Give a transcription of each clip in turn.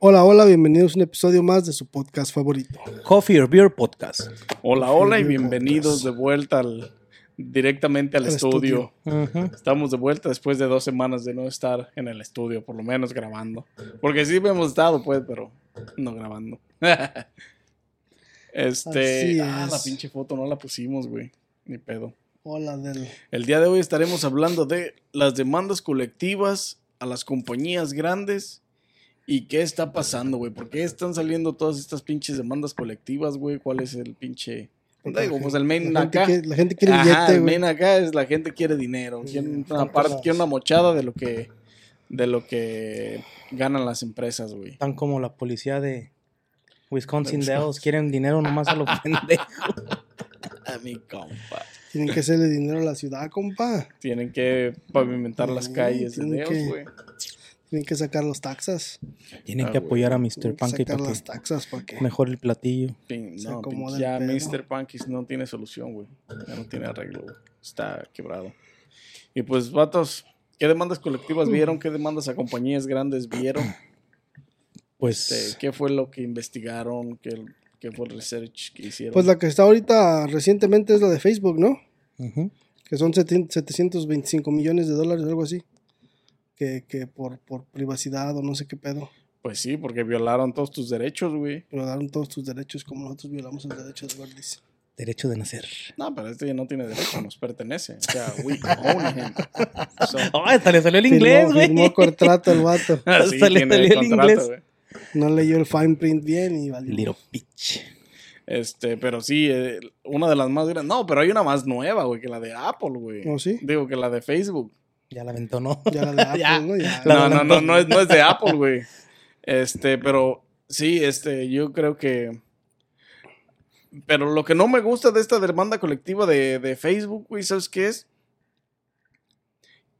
Hola, hola, bienvenidos a un episodio más de su podcast favorito. Coffee or Beer Podcast. Hola, hola y bienvenidos de vuelta al, directamente al, Al estudio. Estamos de vuelta después de dos semanas de no estar en el estudio, por lo menos grabando. Porque sí hemos estado, pues, pero no grabando. este. Así ah, es. la pinche foto no la pusimos, güey. Ni pedo. Hola, del. El día de hoy estaremos hablando de las demandas colectivas a las compañías grandes y qué está pasando, güey. ¿Por qué están saliendo todas estas pinches demandas colectivas, güey? ¿Cuál es el pinche... Digo, pues el main la acá. quiere- la gente quiere Ajá, billete, el main acá es la gente quiere dinero. Sí, Quiere una, parte, quiere una mochada de lo que de lo que ganan las empresas, güey. Tan como la policía de Wisconsin De Dells. Quieren dinero nomás a los pendejos. A mi compa. Tienen que hacerle dinero a la ciudad, compa. Tienen que pavimentar las calles de que- güey. Tienen que sacar los taxas. Tienen Ah, que güey. apoyar a Mr. Pancake sacar para las taxas para que. mejore el platillo. Pin- no, pin- ya. Mr. Pankis no tiene solución, güey. Ya no tiene arreglo, güey. Está quebrado. Y pues, vatos, ¿qué demandas colectivas vieron? ¿Qué demandas a compañías grandes vieron? Pues Este, ¿Qué fue lo que investigaron? ¿Qué, qué fue el research que hicieron? Pues la que está ahorita recientemente es la de Facebook, ¿no? Que son 700 725 millones de dólares, algo así. Que, que por, por privacidad o no sé qué pedo. Pues sí, porque violaron todos tus derechos, güey. Violaron todos tus derechos como nosotros violamos el derecho de Gordis. derecho de nacer. No, pero este ya no tiene derecho, nos pertenece. O sea, we own him. So, ¡Oh, hasta le salió el inglés, Firmó, güey! firmó contrato el vato. Hasta le tiene salió el contrato, inglés. No leyó el fine print bien y valió. Little bitch. Este, pero sí, eh, una de las más grandes. No, pero hay una más nueva, güey, que la de Apple, güey. ¿Oh, sí? Digo que la de Facebook. Ya la aventó, ¿no? Ya la de Apple, Ya. ¿no? Ya. La no, no, no, no es, no es de Apple, güey. Este, pero sí, este, yo creo que. Pero lo que no me gusta de esta demanda colectiva de, de Facebook, güey, ¿sabes qué es?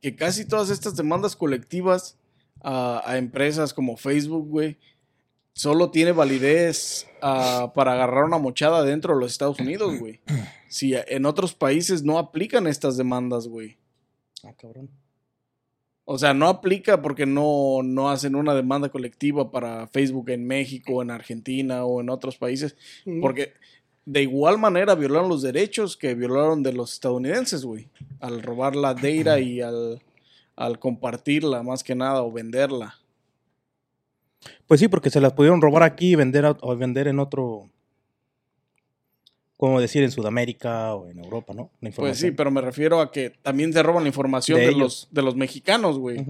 Que casi todas estas demandas colectivas a, a empresas como Facebook, güey, solo tiene validez para agarrar una mochada dentro de los Estados Unidos, güey. Si en otros países no aplican estas demandas, güey. Ah, cabrón. O sea, no aplica porque no, no hacen una demanda colectiva para Facebook en México, en Argentina o en otros países. Mm. Porque de igual manera violaron los derechos que violaron de los estadounidenses, güey. Al robar la data y al, al compartirla más que nada o venderla. Pues sí, porque se las pudieron robar aquí y vender, a- o vender en otro. Como decir, en Sudamérica o en Europa, ¿no? La Pues sí, pero me refiero a que también se roban la información De los, de los mexicanos, güey.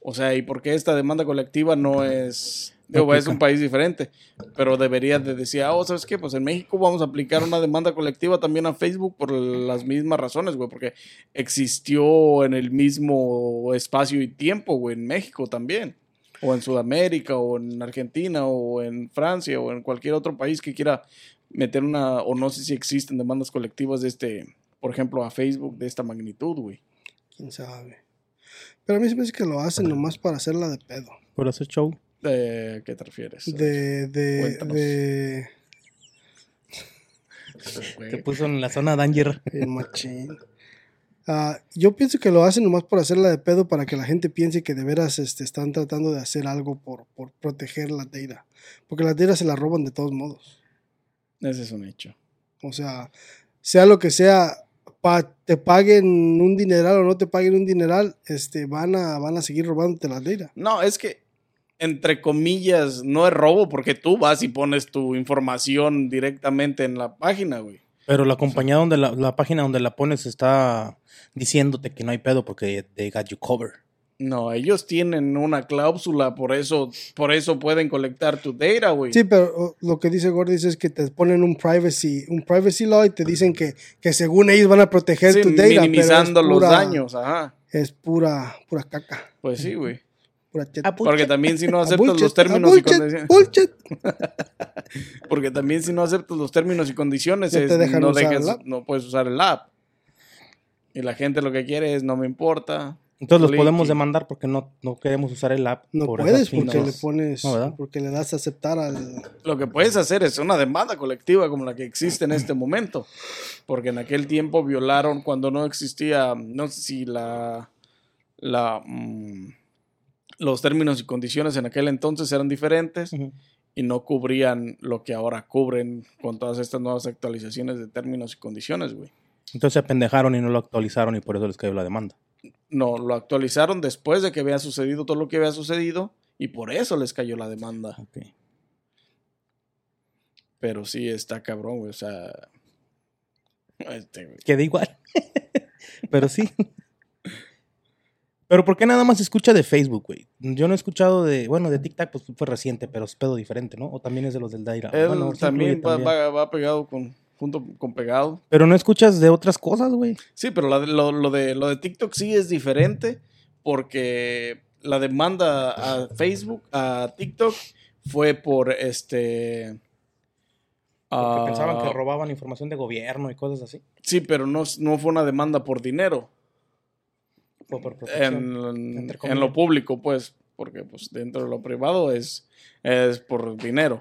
O sea, ¿y por qué esta demanda colectiva no es... Digo, es un país diferente, pero debería de decir, ah, oh, ¿sabes qué? Pues en México vamos a aplicar una demanda colectiva también a Facebook por las mismas razones, güey, porque existió en el mismo espacio y tiempo, güey, en México también, o en Sudamérica, o en Argentina, o en Francia, o en cualquier otro país que quiera meter una, o no sé si existen demandas colectivas de este, por ejemplo, a Facebook de esta magnitud, güey. Quién sabe. Pero a mí se me hace que lo hacen nomás para hacerla de pedo. Por hacer show. ¿De qué te refieres? De. de. Cuéntanos. de. Te puso en la zona danger. el machín. Ah, yo pienso que lo hacen nomás por hacerla de pedo para que la gente piense que de veras este, están tratando de hacer algo por, por proteger la data. Porque la data se la roban de todos modos. Ese es un hecho. O sea, sea lo que sea, pa- te paguen un dineral o no te paguen un dineral, este, van a, van a seguir robándote la data. No, es que, entre comillas, no es robo porque tú vas y pones tu información directamente en la página, güey. Pero la compañía donde la, la página donde la pones está diciéndote que no hay pedo porque they got you cover. No, ellos tienen una cláusula, por eso, por eso pueden colectar tu data, güey. Sí, pero oh, lo que dice Gordis es que te ponen un privacy, un privacy law y te dicen que, que según ellos van a proteger Sí, tu data. pero es minimizando los pura- daños, ajá. Es pura, pura caca. Pues sí, güey. Pura chet- Porque también si no aceptas bullshit, los términos y condiciones. bullshit. Porque también si no aceptas los términos y condiciones, No es- dejan no, usar dejes- el app. no puedes usar el app. Y la gente lo que quiere es no me importa. Entonces los podemos demandar porque no, no queremos usar el app. No por puedes porque le pones, No, porque le das a aceptar al... Lo que puedes hacer es una demanda colectiva como la que existe en este momento. Porque en aquel tiempo violaron cuando no existía, no sé si la, la, mm, los términos y condiciones en aquel entonces eran diferentes y no cubrían lo que ahora cubren con todas estas nuevas actualizaciones de términos y condiciones, güey. Entonces se apendejaron y no lo actualizaron y por eso les cayó la demanda. No, lo actualizaron después de que había sucedido todo lo que había sucedido y por eso les cayó la demanda. Pero sí está cabrón, güey. O sea. Este. Queda igual. Pero sí. Pero ¿por qué nada más se escucha de Facebook, güey? Yo no he escuchado de, bueno, de TikTok pues fue reciente, pero es pedo diferente, ¿no? O también es de los del Daira. Él Bueno, también, incluye va, también. va- va pegado con. Junto con pegado. Pero no escuchas de otras cosas, güey. Sí, pero la de- lo, lo de, lo de TikTok sí es diferente porque la demanda a Facebook, a TikTok, fue por este. Porque ah, pensaban que robaban información de gobierno y cosas así. Sí, pero no, no fue una demanda por dinero. Fue por protección. en, en lo público, pues, porque pues dentro de lo privado es, es por dinero.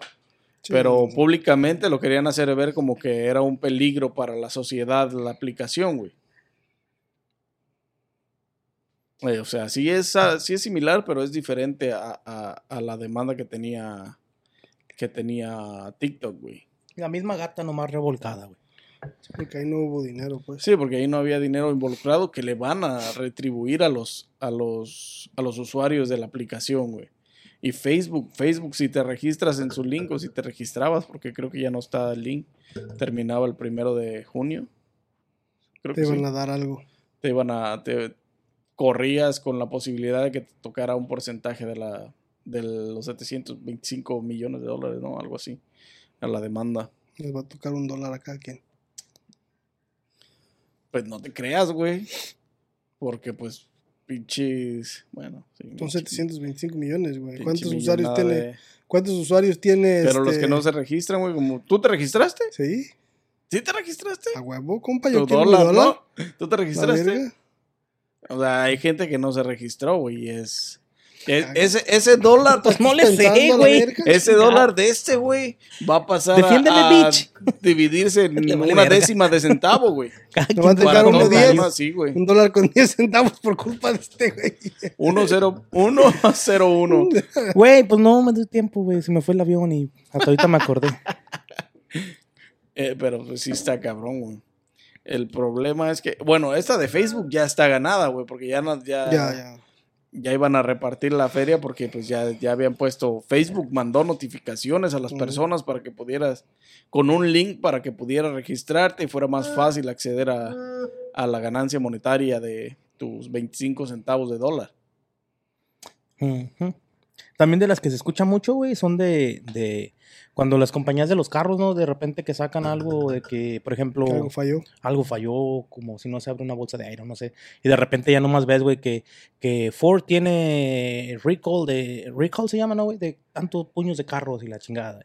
Sí, Pero públicamente lo querían hacer ver como que era un peligro para la sociedad la aplicación, güey. Eh, o sea, sí es, ah, sí es similar, pero es diferente a, a- a la demanda que tenía que tenía TikTok, güey. La misma gata nomás revolcada, güey. Porque ahí no hubo dinero, pues. Sí, porque ahí no había dinero involucrado que le van a retribuir a los, a los, a los usuarios de la aplicación, güey. Y Facebook, Facebook, si te registras en su link o si te registrabas, porque creo que ya no está el link, terminaba el primero de junio. Creo Te que iban sí. a dar algo. Te iban a, te corrías con la posibilidad de que te tocara un porcentaje de la, de los 725 millones de dólares, ¿no? Algo así, a la demanda. Les va a tocar un dólar a cada quien. Pues no te creas, güey. Porque pues pinches, bueno, sí, Son pinche- 725 millones, güey. ¿Cuántos usuarios tiene? de- ¿Cuántos usuarios tiene? Pero los este- que no se registran, güey, como tú te registraste? Sí, ¿Sí te registraste? a huevo, compa, yo quiero dólar, dólar. ¿no? ¿Tú te registraste? O sea, hay gente que no se registró, güey, y es, es- Ay. ese ese dólar Pues no le sé, güey. Ese dólar de este, güey, va a pasar a- Defiéndeme, a, bitch. dividirse en vale una verga. décima de centavo, güey. Cada Me va a quien tocar Para uno todos los 10. demás, sí, güey. Un dólar con 10 centavos por culpa de este, güey. 1 0 1 0 1. Güey, pues no me dio tiempo, güey. Se me fue el avión y hasta ahorita me acordé. Eh, pero pues sí está cabrón, güey. El problema es que, bueno, esta de Facebook ya está ganada, güey, porque ya, no- ya, Ya, ya. Ya iban a repartir la feria porque pues ya, ya habían puesto, Facebook mandó notificaciones a las personas para que pudieras, con un link para que pudieras registrarte y fuera más fácil acceder a, a la ganancia monetaria de tus 25 centavos de dólar. También de las que se escucha mucho, güey, son de, de cuando las compañías de los carros, ¿no? De repente que sacan algo de que, por ejemplo, Que algo falló. algo falló, como si no se abre una bolsa de aire, no sé. Y de repente ya nomás ves, güey, que, que Ford tiene recall de. Recall se llama, ¿no, güey? De tantos puños de carros y la chingada.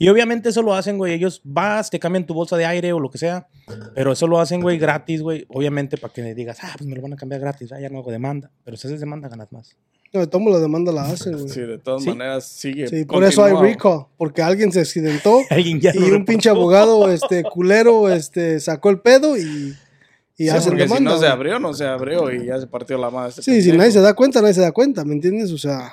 Y obviamente eso lo hacen, güey. Ellos vas, te cambian tu bolsa de aire o lo que sea. Pero eso lo hacen, güey, gratis, güey. Obviamente para que digas, ah, pues me lo van a cambiar gratis. Ah, ya no hago demanda. Pero si haces demanda, ganas más. No, de tomo la demanda la hacen, güey. Sí, Sí, de todas Sí. maneras sigue. por eso hay recall. Porque alguien se accidentó Alguien ya y un reportó. pinche abogado este, culero este, sacó el pedo y, y Sí, hacen porque demanda. si no se abrió, no se abrió y ya se partió la madre. este Sí, si nadie se da cuenta, nadie se da cuenta, ¿me entiendes? O sea,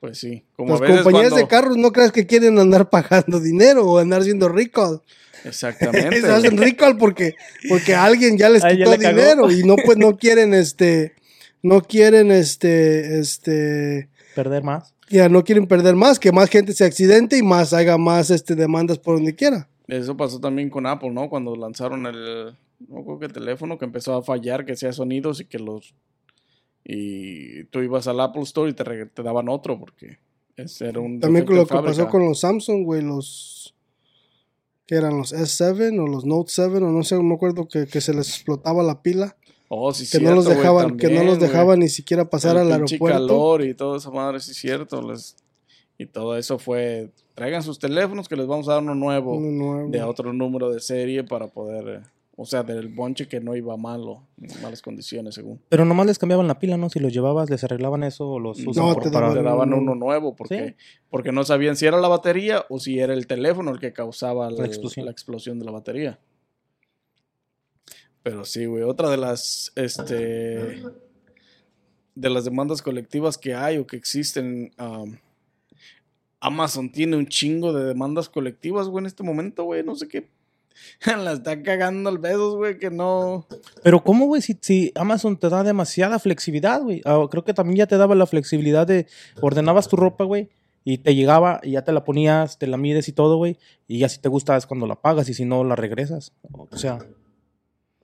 Pues sí. Como las a veces compañías cuando... de carros no creas que quieren andar pagando dinero o andar haciendo recall. Exactamente. Se hacen recall porque, porque alguien ya les ya quitó dinero y no pues no quieren este no quieren este este Perder más. ya no quieren perder más, que más gente se accidente y más haga más este demandas por donde quiera. Eso pasó también con Apple, ¿no? Cuando lanzaron el, no creo que el teléfono que empezó a fallar, que hacía sonidos y que los... Y tú ibas al Apple Store y te, re- te daban otro porque ese era un... También con lo que pasó con los Samsung, güey, los que eran los S7 o los Note 7 o no sé, no me acuerdo que, que se les explotaba la pila, Oh, sí, que no los cierto, güey, dejaban, que no también, los dejaban ni siquiera pasar El al aeropuerto. calor y toda esa madre, sí cierto. les- Y todo eso fue... Traigan sus teléfonos que les vamos a dar uno nuevo. Uno nuevo. de otro número de serie para poder, eh, o sea, del bonche que no iba malo, en malas condiciones según. Pero nomás les cambiaban la pila, ¿no? Si los llevabas, les arreglaban eso o los usan No, por- te para- daban- Te daban no. uno nuevo porque, ¿Sí? porque no sabían si era la batería o si era el teléfono el que causaba la, explosión. la explosión de la batería. Pero sí, güey, otra de las, este, de las demandas colectivas que hay o que existen. Amazon tiene un chingo de demandas colectivas, güey, en este momento, güey. No sé qué. La está cagando al besos, güey, que no. Pero ¿cómo, güey? Si, si Amazon te da demasiada flexibilidad, güey. Ah, creo que también ya te daba la flexibilidad de ordenabas tu ropa, güey. Y te llegaba y ya te la ponías, te la mides y todo, güey. Y ya si te gusta es cuando la pagas y si no la regresas. O sea,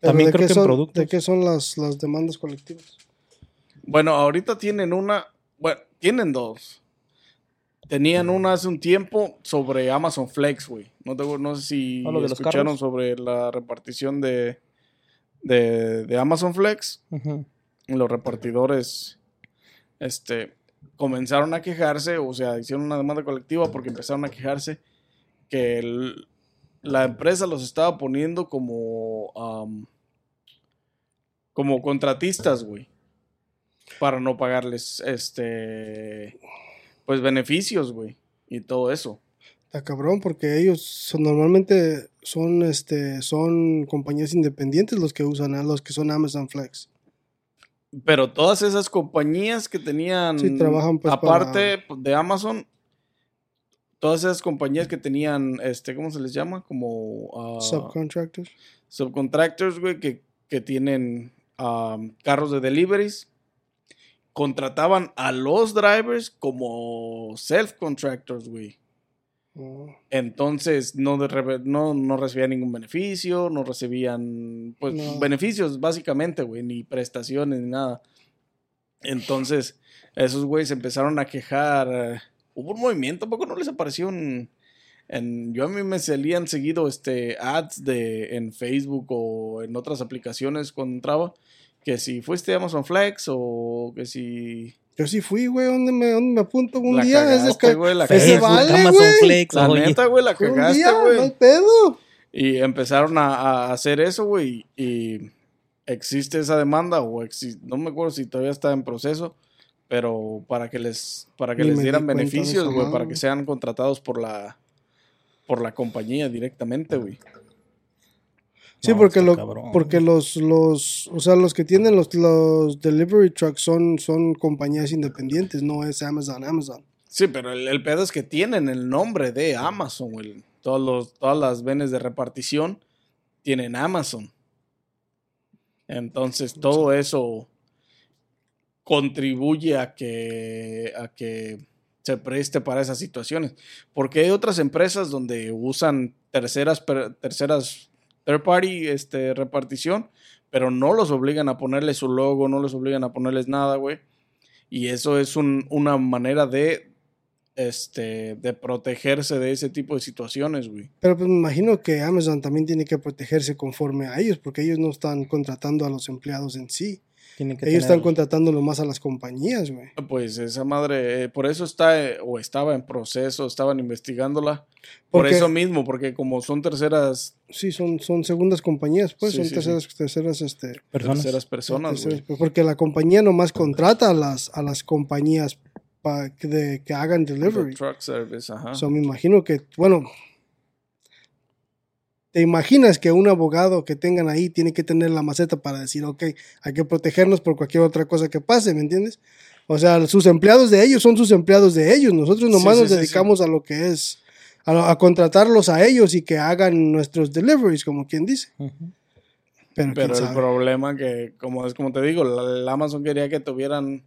también ¿de creo que en son- productos. ¿De qué son las, las demandas colectivas? Bueno, ahorita tienen una. Bueno, tienen dos. Tenían una hace un tiempo sobre Amazon Flex, güey. No, te- no sé si Ah, lo de los escucharon sobre la repartición de, de, de Amazon Flex. Los repartidores este, comenzaron a quejarse, o sea, hicieron una demanda colectiva porque empezaron a quejarse que el- la empresa los estaba poniendo como, como contratistas, güey, para no pagarles, este, pues beneficios, güey, y todo eso. Está cabrón, porque ellos son, normalmente son, este, son compañías independientes los que usan, a los que son Amazon Flex. Pero todas esas compañías que tenían, Sí, trabajan, pues, aparte de Amazon, todas esas compañías que tenían, este, ¿cómo se les llama? Como ah, Subcontractors. subcontractors, güey, que, que tienen carros de deliveries, contrataban a los drivers como self-contractors, güey. Oh. Entonces no, de no, no recibían ningún beneficio, no recibían pues No. beneficios básicamente, güey, ni prestaciones ni nada. Entonces esos güeyes empezaron a quejar. Hubo un movimiento, ¿a poco no les apareció en, en- yo a mí me salían seguido este ads de en Facebook o en otras aplicaciones cuando entraba que si fuiste a Amazon Flex o que si Yo sí fui, güey, ¿dónde me, dónde me apunto un la día? Ese cagaste, ca- güey, la cagaste. vale, Amazon güey. Flex, La oye. neta, güey, la un cagaste, día, no güey. pedo. Y empezaron a, a hacer eso, güey. Y existe esa demanda, o exi- no me acuerdo si todavía está en proceso, pero para que les, para que Ni les dieran beneficios, güey, para que sean contratados por la, por la compañía directamente, güey. Sí, No, porque, lo, cabrón. porque los, los, o sea, los que tienen los, los delivery trucks son, son compañías independientes, no es Amazon, Amazon. Sí, pero el, el pedo es que tienen el nombre de Amazon, güey. Todos los, todas las venes de repartición tienen Amazon. Entonces, todo eso contribuye a que, a que se preste para esas situaciones. Porque hay otras empresas donde usan terceras, terceras third party este, repartición, pero no los obligan a ponerle su logo, no los obligan a ponerles nada, güey. Y eso es un- una manera de, este, de protegerse de ese tipo de situaciones, güey. Pero pues me imagino que Amazon también tiene que protegerse conforme a ellos, porque ellos no están contratando a los empleados en sí. Tienen que Ellos tener- están contratándolo más a las compañías, güey. Pues esa madre, eh, por eso está, eh, o estaba en proceso, estaban investigándola. Por eso mismo, porque como son terceras, Sí, son, son segundas compañías, pues, Sí, son sí, terceras, terceras, este, personas. terceras personas, terceras- güey. porque la compañía nomás contrata a las, a las compañías para que, de- que hagan The delivery. Truck service, ajá. So, me imagino que, bueno, te imaginas que un abogado que tengan ahí tiene que tener la maceta para decir, ok, hay que protegernos por cualquier otra cosa que pase, ¿me entiendes? O sea, sus empleados de ellos son sus empleados de ellos. Nosotros nomás Sí, sí, nos sí, dedicamos a lo que es, a, a contratarlos a ellos y que hagan nuestros deliveries, como quien dice. Pero, el sabe. problema que, como es como te digo, la, la Amazon quería que tuvieran,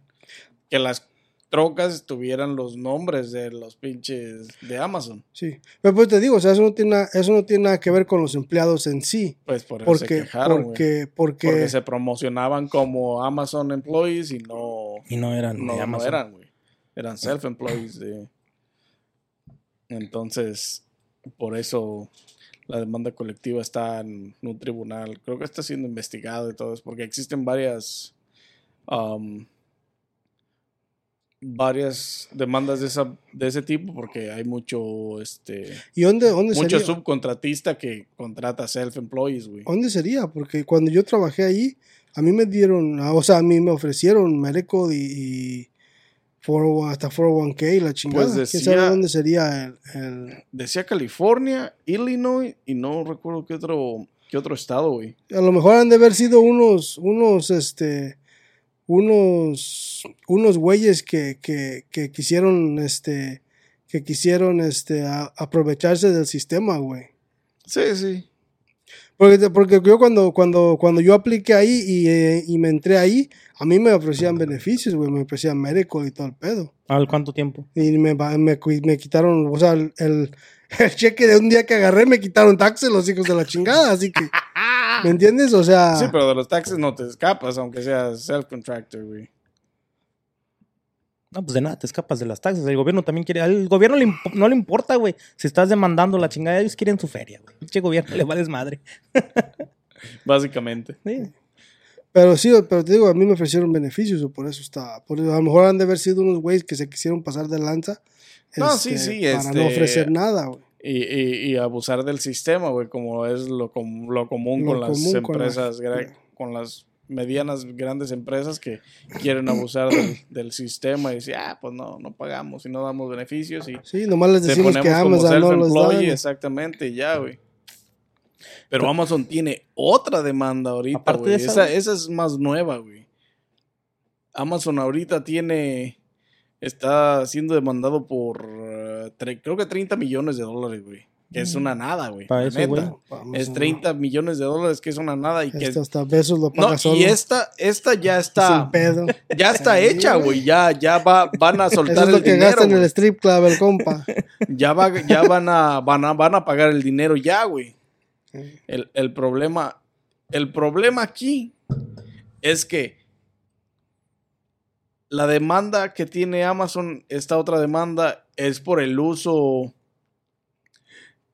que las trocas tuvieran los nombres de los pinches de Amazon. Sí, pero pues te digo, o sea, eso no tiene, na- eso no tiene nada que ver con los empleados en sí. Pues por eso Porque, se quejaron, güey. porque, porque, Porque se promocionaban como Amazon employees y no, Y no eran no, de no eran, güey. Eran self-employees. de- Entonces, por eso la demanda colectiva está en un tribunal. Creo que está siendo investigado y todo eso, porque existen varias um, varias demandas de esa de ese tipo porque hay mucho este ¿Y dónde, dónde mucho sería? subcontratista que contrata self-employees, güy. ¿Dónde sería? Porque cuando yo trabajé allí, a mí me dieron, ah, o sea, a mí me ofrecieron medical y, y 401 hasta 401k y la chingada. Pues ¿Quién sabe decía- dónde sería el, el- Decía California, Illinois y no recuerdo qué otro qué otro estado, güey. A lo mejor han de haber sido unos, unos, este, unos, unos güeyes que, que, que quisieron, este, que quisieron, este, a- aprovecharse del sistema, güey. Sí, sí. Porque, porque yo cuando, cuando, cuando yo apliqué ahí y, eh, y me entré ahí, a mí me ofrecían beneficios, güey, me ofrecían medical y todo el pedo. ¿Al cuánto tiempo? Y me, me, me quitaron, o sea, el, el cheque de un día que agarré me quitaron taxes los hijos de la chingada, así que, ¿me entiendes? O sea, Sí, pero de los taxes no te escapas, aunque seas self-contractor, güey. No, pues de nada, te escapas de las taxas. El gobierno también quiere. Al gobierno le no le importa, güey. Si estás demandando la chingada, ellos quieren su feria, güey. Pinche gobierno le vales madre. Básicamente. Sí. pero sí, pero te digo, a mí me ofrecieron beneficios, o por eso está, por eso, a lo mejor han de haber sido unos güeyes que se quisieron pasar de lanza. No, sí, sí, Para este- no ofrecer nada, güey. Y, y, y abusar del sistema, güey, como es lo, com- lo común Lo con las con empresas, con las medianas, grandes empresas que quieren abusar del, del sistema y decir, ah, pues no, no pagamos y no damos beneficios y Sí, nomás les te decimos ponemos que como Amazon no los da. self-employee, güey. exactamente, y ya, güey. Pero Amazon tiene otra demanda ahorita, güey. de esa, esa es más nueva, güey. Amazon ahorita tiene, está siendo demandado por, creo que 30 millones de dólares, güey. Que es una nada, güey. Pa' la eso, neta. Es no. 30 millones de dólares, que es una nada. Y que, Esto hasta besos lo no, paga solo. y esta, esta ya Sin está, pedo. ya está hecha, güey. Ya, ya va, van a Eso soltar es lo el que dinero. gasta en el strip club, el compa. Ya, va, ya van, a, van, a, van a pagar el dinero ya, güey. El, el problema, el problema aquí es que la demanda que tiene Amazon, esta otra demanda, es por el uso,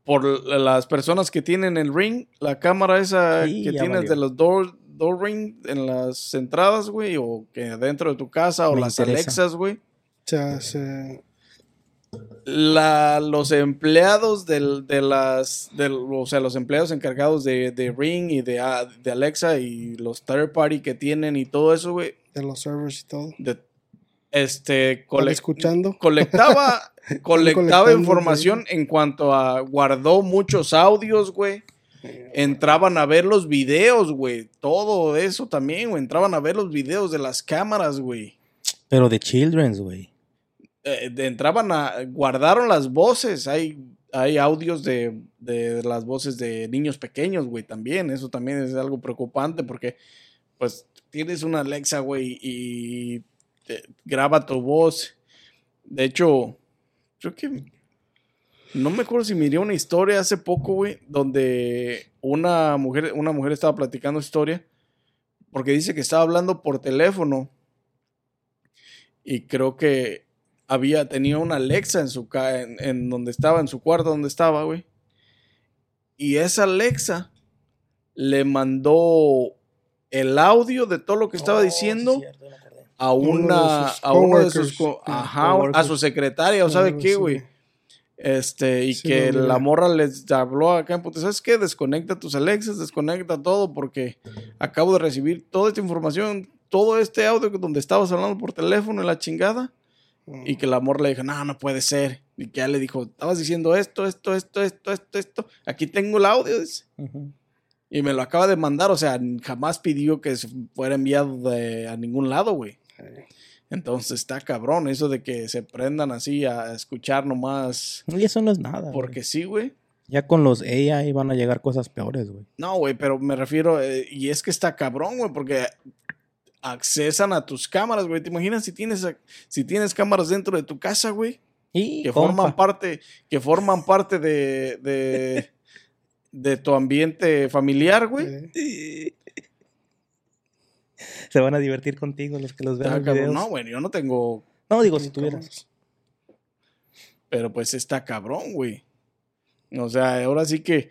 por las personas que tienen el ring, la cámara esa Sí, que tienes valió. de los door, door ring en las entradas, güey, o que dentro de tu casa, o Me las interesa. Alexas, güey. La, los empleados del, de las, del, o sea, los empleados encargados de, de Ring y de, ah, de Alexa y los third party que tienen y todo eso, güey, de los servers y todo. de- este, ¿Están cole- escuchando? colectaba, colectaba información en cuanto a, guardó muchos audios, güey. Entraban a ver los videos, güey. Todo eso también, güey. Entraban a ver los videos de las cámaras, güey. Pero de Children's, güey. eh, entraban a. guardaron las voces. Hay, hay audios de, de las voces de niños pequeños, güey, también. Eso también es algo preocupante porque, pues, tienes una Alexa, güey, y graba tu voz. De hecho, creo que. No me acuerdo si miré una historia hace poco, güey, donde una mujer, una mujer estaba platicando historia porque dice que estaba hablando por teléfono y creo que había tenía una Alexa en su en, en donde estaba en su cuarto donde estaba, güey. Y esa Alexa le mandó el audio de todo lo que Oh, estaba diciendo a Uno de una sus a uno de sus ajá, a su secretaria o sabe qué, güey. Este, y Sí, que la morra les habló acá en puta, ¿sabes qué? Desconecta tus Alexas, desconecta todo porque acabo de recibir toda esta información, todo este audio donde estabas hablando por teléfono y la chingada. Y que la morra le dijo, no, no puede ser. Y que ya le dijo, estabas diciendo esto, esto, esto, esto, esto, esto. Aquí tengo el audio. dice. Ujú. Y me lo acaba de mandar. O sea, jamás pidió que se fuera enviado de- a ningún lado, güey. Entonces está cabrón eso de que se prendan así a escuchar nomás. Y eso no es nada. Porque sí, güey. ya con los AI van a llegar cosas peores, güey. No, güey, pero me refiero, eh, y es que está cabrón, güey, porque accesan a tus cámaras, güey. ¿Te imaginas si tienes, si tienes cámaras dentro de tu casa, güey? Y Que compa, forman parte, que forman parte de, de, de tu ambiente familiar, güey. Se van a divertir contigo los que los vean los videos. No, güey, yo no tengo, No, digo, si tuvieras. pero pues está cabrón, güey. O sea, ahora sí que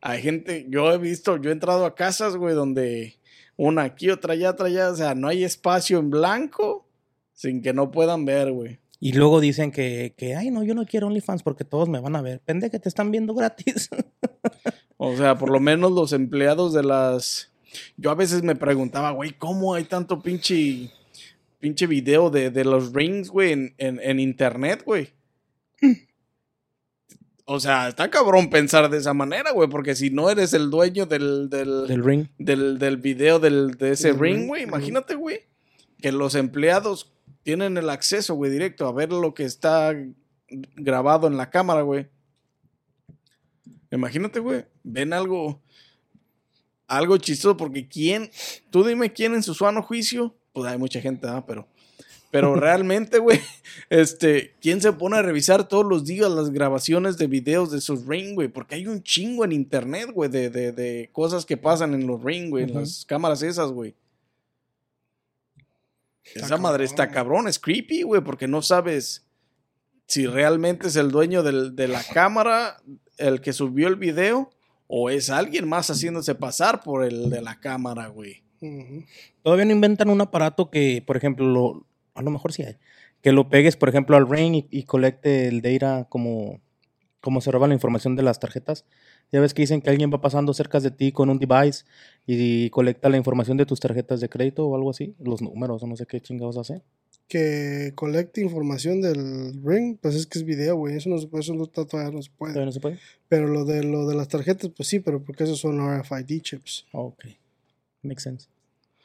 hay gente, yo he visto, yo he entrado a casas, güey, donde una aquí, otra allá, otra allá, o sea, no hay espacio en blanco sin que no puedan ver, güey. Y luego dicen que, que, ay, no, yo no quiero OnlyFans porque todos me van a ver. Pende que te están viendo gratis. O sea, por lo menos los empleados de las... Yo a veces me preguntaba, güey, ¿cómo hay tanto pinche, pinche video de, de los rings, güey, en, en, en internet, güey? O sea, está cabrón pensar de esa manera, güey, porque si no eres el dueño del, del, Del ring. del, del video del, de ese ring, güey, imagínate, güey. que los empleados tienen el acceso, güey, directo a ver lo que está grabado en la cámara, güey. Imagínate, güey, ven algo, algo chistoso, porque quién, tú dime quién en su sano juicio, pues hay mucha gente, ¿ah? pero, pero realmente, güey, este, quién se pone a revisar todos los días las grabaciones de videos de sus ring, güey, porque hay un chingo en internet, güey, de, de, de cosas que pasan en los ring, güey, en las cámaras esas, güey. Está Esa madre está cabrón. es creepy, güey, porque no sabes si realmente es el dueño del- de la cámara el que subió el video o es alguien más haciéndose pasar por el de la cámara, güey. Todavía no inventan un aparato que, por ejemplo, lo, a lo mejor sí hay, que lo pegues, por ejemplo, al ring y, y colecte el data como, como se roba la información de las tarjetas. Ya ves que dicen que alguien va pasando cerca de ti con un device y colecta la información de tus tarjetas de crédito o algo así, los números o no sé qué chingados hace. Que colecte información del ring, pues es que es video, güey. Eso no se puede, eso no, todavía no se puede. ¿Todavía no se puede? Pero lo de lo de las tarjetas, pues sí, pero porque esos son RFID chips. Ok. Makes sense.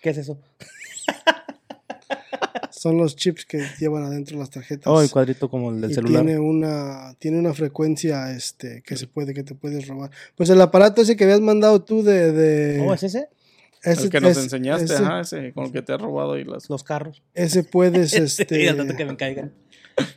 ¿Qué es eso? Son los chips que llevan adentro las tarjetas. Oh, el cuadrito como el del y celular. tiene una tiene una frecuencia este que se puede que te puedes robar. Pues el aparato ese que habías mandado tú de, de Oh, ¿es ese? ese, el que nos es- enseñaste, ese, ajá, ese con el que te ha robado y las... Los carros. ese puedes Este... que me caigan.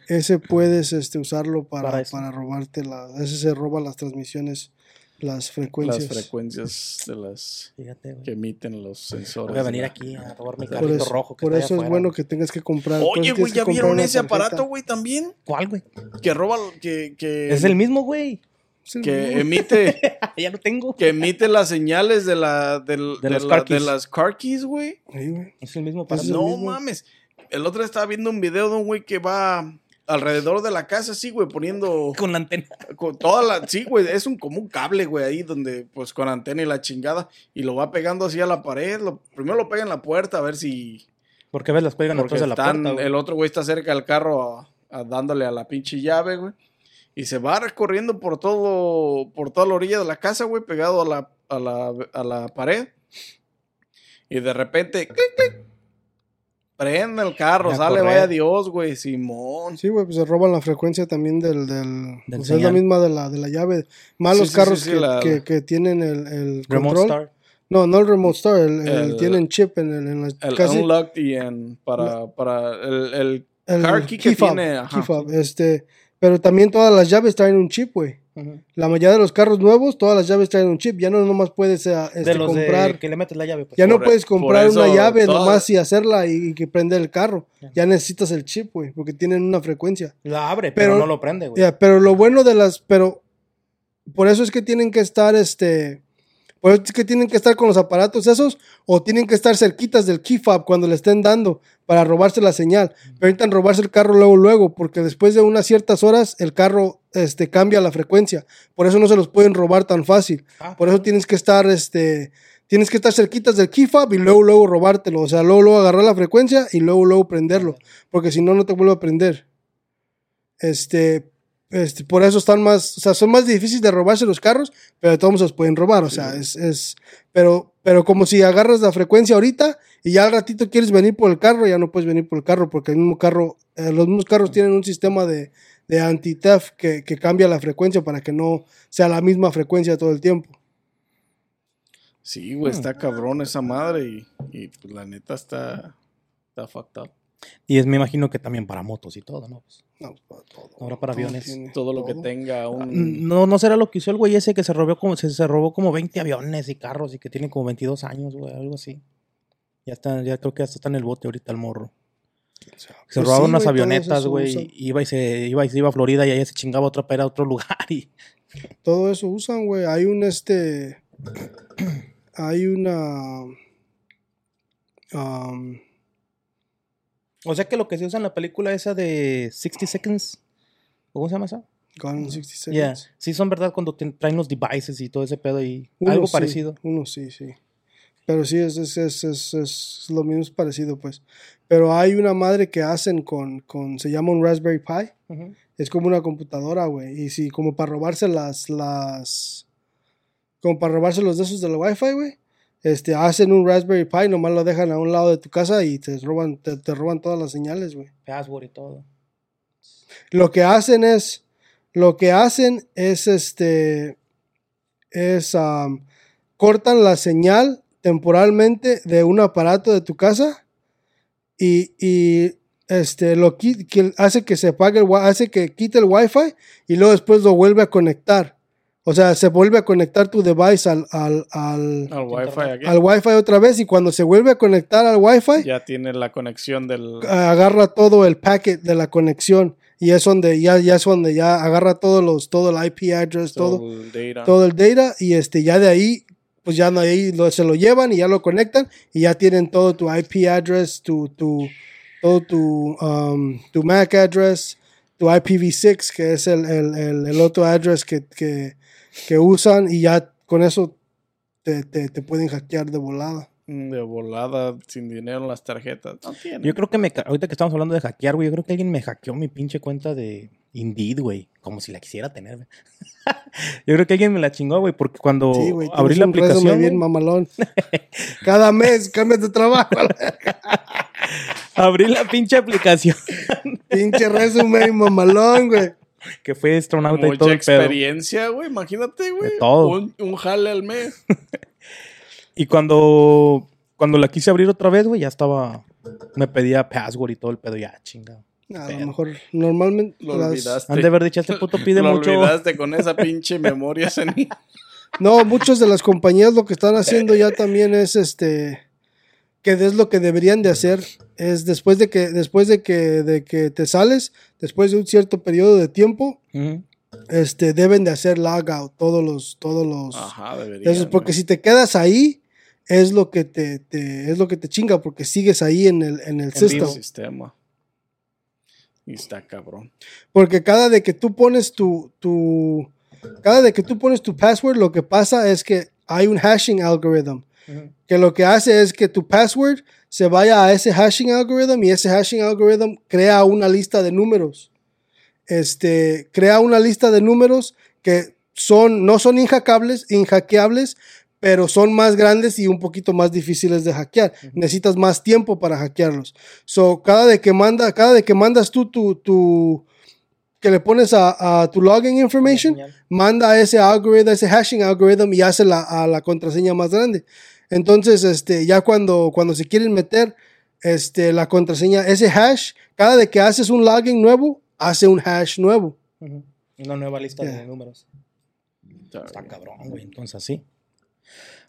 ese puedes este usarlo para, Para para, eso. robarte la ese se roba las transmisiones las frecuencias. Las frecuencias de las Fíjate, güey. que emiten los sensores. Voy a venir de la- aquí a robar mi por carrito eso, rojo. Que por está allá eso es afuera. bueno que tengas que comprar. Oye, güey, ¿ya vieron ese aparato, güey, también? ¿Cuál, güey? Que roba, que, que, Es el mismo, güey. Que emite, ya lo tengo. que emite las señales de la, De de, los la- car de keys. las car keys, güey. Ahí, güey. Es el mismo el No mismo. mames. El otro estaba viendo un video de un güey que va alrededor de la casa, así, güey, poniendo con la antena. con toda la. Sí, güey, es un como un cable, güey, ahí donde, pues con antena y la chingada. Y lo va pegando así a la pared. Lo, primero lo pega en la puerta a ver si. Porque ves, las atrás de la están- puerta, güey. el otro güey está cerca del carro a- a dándole a la pinche llave, güey. Y se va recorriendo por todo, por toda la orilla de la casa, güey, pegado a la, a la, a la pared. Y de repente, clic, clic, prende el carro, Ya sale, correr. vaya Dios, güey, Simón. Sí, güey, pues se roban la frecuencia también del... del, Del pues es la misma de la, de la llave. Más Sí, los sí, sí, carros sí, que, la- que, que tienen el, el Remote control. Start. No, no el Remote Start, el, el- El- tienen chip en, el, en la... El casi, unlocked y en, para, para el, el el car key que fob, tiene, ajá. key fob, este... Pero también todas las llaves traen un chip, güey. La mayoría de los carros nuevos, todas las llaves traen un chip. Ya no nomás puedes este, de los comprar... de que le metes la llave. Pues. Ya no Por- puedes comprar una llave nomás y hacerla y, y que prende el carro. Ya. Ya necesitas el chip, güey, porque tienen una frecuencia. La abre, pero, Pero- no lo prende, güey. Pero lo bueno de las, pero por eso es que tienen que estar, este, por eso es que tienen que estar con los aparatos esos o tienen que estar cerquitas del key fob cuando le estén dando para robarse la señal. Pero intentan robarse el carro luego, luego, porque después de unas ciertas horas el carro, este, cambia la frecuencia. Por eso no se los pueden robar tan fácil. Ah, Por eso tienes que estar, este, tienes que estar cerquitas del key fob y luego, luego robártelo. O sea, luego, luego agarrar la frecuencia y luego, luego prenderlo. Porque si no, no te vuelve a prender. Este, este, por eso están más, o sea, son más difíciles de robarse los carros, pero de todos modos los pueden robar. O sea, es, es, pero, pero como si agarras la frecuencia ahorita y ya al ratito quieres venir por el carro, ya no puedes venir por el carro porque el mismo carro, eh, los mismos carros tienen un sistema de, de anti-theft que, que cambia la frecuencia para que no sea la misma frecuencia todo el tiempo. Sí, güey, está cabrón esa madre y, y pues la neta está, está fucked up. Y es, me imagino que también para motos y todo, ¿no? Pues, No, para todo. Ahora para aviones. tiene Todo lo que tenga un... Mm, No, no será lo que hizo el güey ese que se robó como, se, se robó como 20 aviones y carros y que tiene como 22 años, güey, algo así. Ya está, ya creo que hasta está en el bote ahorita el morro. Se Pues robaba sí, unas avionetas, güey, iba y se iba y se iba a Florida y allá se chingaba otra para ir a otro lugar y Todo eso usan, güey. Hay un este. Hay una. um, o sea que lo que se usa en la película esa de 60 Seconds, ¿cómo se llama esa? Gone in 60 Seconds. Yeah. Sí son verdad cuando te- traen los devices y todo ese pedo y Uno algo sí, parecido. Uno sí, sí. Pero sí, es, es, es, es, es lo mismo, es parecido, pues. Pero hay una madre que hacen con, con se llama un Raspberry Pi. Ujú. Es como una computadora, güey. Y sí, como para robarse las, las, como para robarse los de esos del Wi-Fi, güey. Este, hacen un Raspberry Pi, nomás lo dejan a un lado de tu casa y te roban, te, te roban todas las señales, güey. Password y todo. Lo que hacen es, lo que hacen es este, es, cortan la señal temporalmente de un aparato de tu casa y, y este, lo que hace que se apague el, hace que quite el wifi y luego después lo vuelve a conectar. O sea, se vuelve a conectar tu device al, al, al, Al wifi aquí. al wifi otra vez y cuando se vuelve a conectar al wifi, Ya tiene la conexión del. agarra todo el packet de la conexión y es donde ya, ya es donde ya agarra todos los, todo el IP address, todo, el data. todo el data y este ya de ahí pues ya no ahí lo, se lo llevan y ya lo conectan y ya tienen todo tu IP address, tu, tu todo tu, um, tu MAC address, tu IPv6 que es el, el, el, el otro address que, que, que usan y ya con eso te, te, te pueden hackear de volada. Mm, De volada, sin dinero en las tarjetas. No tiene. Yo creo que me, ahorita que estamos hablando de hackear, güey, yo creo que alguien me hackeó mi pinche cuenta de Indeed, güey. Como si la quisiera tener, güey. yo creo que alguien me la chingó, güey, porque cuando Sí, güey, abrí la aplicación, bien mamalón. Cada mes cambias de trabajo. abrí la pinche aplicación Pinche resumen mamalón, güey. Que fue astronauta y Mucha todo el pedo. experiencia, güey. Imagínate, güey. De todo. Un, un jale al mes. Y cuando, cuando la quise abrir otra vez, güey, ya estaba, me pedía password y todo el pedo, ya, chingado. A lo mejor normalmente Lo las- olvidaste. Han de haber dicho, este puto pide Lo mucho. olvidaste con esa pinche memoria senil. No, muchas de las compañías lo que están haciendo ya también es este que es lo que deberían de hacer es después de que después de que de que te sales, después de un cierto periodo de tiempo, este deben de hacer logout todos los todos los Ajá, debería. Eso es porque si te quedas ahí es lo que te, te- es lo que te chinga porque sigues ahí en el en el sistema. Y está cabrón. Porque cada de que tú pones tu, tu cada de que tú pones tu password, lo que pasa es que hay un hashing algorithm. Que lo que hace es que tu password se vaya a ese hashing algorithm y ese hashing algorithm crea una lista de números. Este, crea una lista de números que son, no son inhackables, inhackeables, pero son más grandes y un poquito más difíciles de hackear. Necesitas más tiempo para hackearlos. So, cada de que manda, cada de que mandas tú tu, tu que le pones a, a tu login information, manda a ese algoritmo, ese hashing algorithm y hace la, a la contraseña más grande. Entonces, este, ya cuando, cuando se quieren meter este, la contraseña, ese hash, cada de que haces un login nuevo, hace un hash nuevo. Una nueva lista Yeah. de números. Está cabrón, güey. Entonces sí.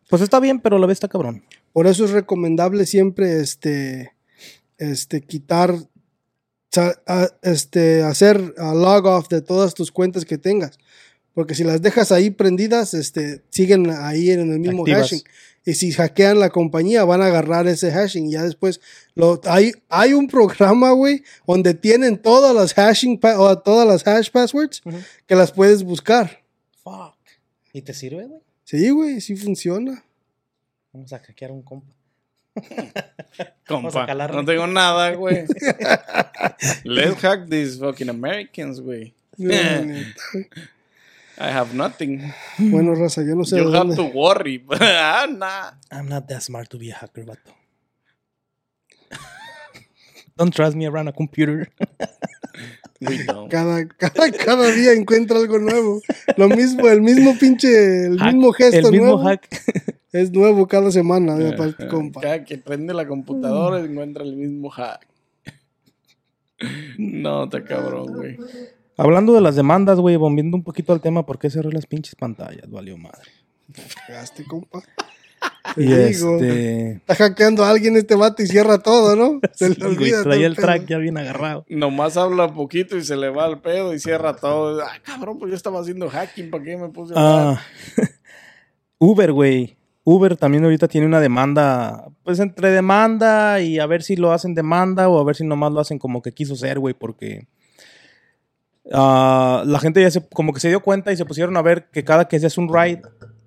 Pues está bien, pero a la vez está cabrón. Por eso es recomendable siempre este, este, quitar, este, hacer a log off de todas tus cuentas que tengas. Porque si las dejas ahí prendidas, este, siguen ahí en el mismo Activas. hashing. Y si hackean la compañía, van a agarrar ese hashing. Y ya después, lo, hay, hay un programa, güey, donde tienen todas las hashing, o todas las hash passwords que las puedes buscar. Fuck. ¿Y te sirve, güey? Sí, güey, sí funciona. Vamos a hackear un compa. Vamos a Compa, no tengo nada, güey. Let's hack these fucking Americans, güey. I have nothing. bueno, raza, yo no sé de You have dónde. to worry. ah, nah. I'm not that smart to be a hacker, vato. Don't trust me around a computer. We don't. Cada, cada, cada día encuentra algo nuevo. Lo mismo, el mismo pinche, el Hack. mismo gesto El mismo nuevo. hack. Es nuevo cada semana, de parte, compa. Cada que prende la computadora encuentra el mismo hack. No, está cabrón, güey. Hablando de las demandas, güey, volviendo un poquito al tema, ¿por qué cerré las pinches pantallas? Valió madre. Cagaste, compa. Te Y digo. este. Está hackeando a alguien este vato y cierra todo, ¿no? Se Sí, le olvida. traía el pedo. track ya bien agarrado. Nomás habla poquito y se le va el pedo y cierra todo. Ah, cabrón, pues yo estaba haciendo hacking, ¿para qué me puse a hablar? Ah, Uber, güey. Uber también ahorita tiene una demanda, pues entre demanda y a ver si lo hacen demanda o a ver si nomás lo hacen como que quiso ser, güey, porque ah, la gente ya se, como que se dio cuenta y se pusieron a ver que cada que hacías un ride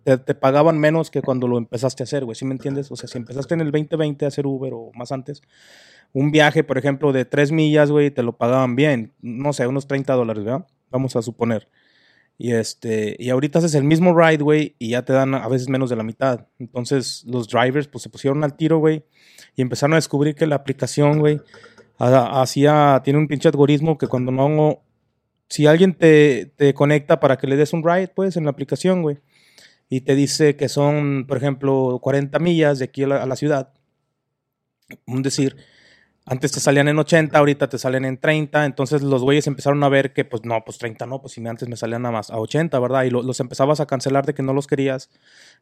te, te pagaban menos que cuando lo empezaste a hacer, güey, ¿sí me entiendes? O sea, si empezaste en el 2020 a hacer Uber o más antes, un viaje, por ejemplo, de 3 millas, güey, te lo pagaban bien, no sé, unos 30 dólares, ¿verdad? Vamos a suponer. Y este, y ahorita haces el mismo ride, güey, y ya te dan a veces menos de la mitad. Entonces, los drivers, pues se pusieron al tiro, güey, y empezaron a descubrir que la aplicación, güey, ha- hacía, tiene un pinche algoritmo que cuando no, si alguien te, te conecta para que le des un ride, pues, en la aplicación, güey, y te dice que son, por ejemplo, 40 millas de aquí a la, ciudad, un decir, antes te salían en 80, ahorita te salen en 30, entonces los güeyes empezaron a ver que, pues no, pues 30 no, pues si antes me salían nada más a 80, ¿verdad? Y lo- los empezabas a cancelar de que no los querías,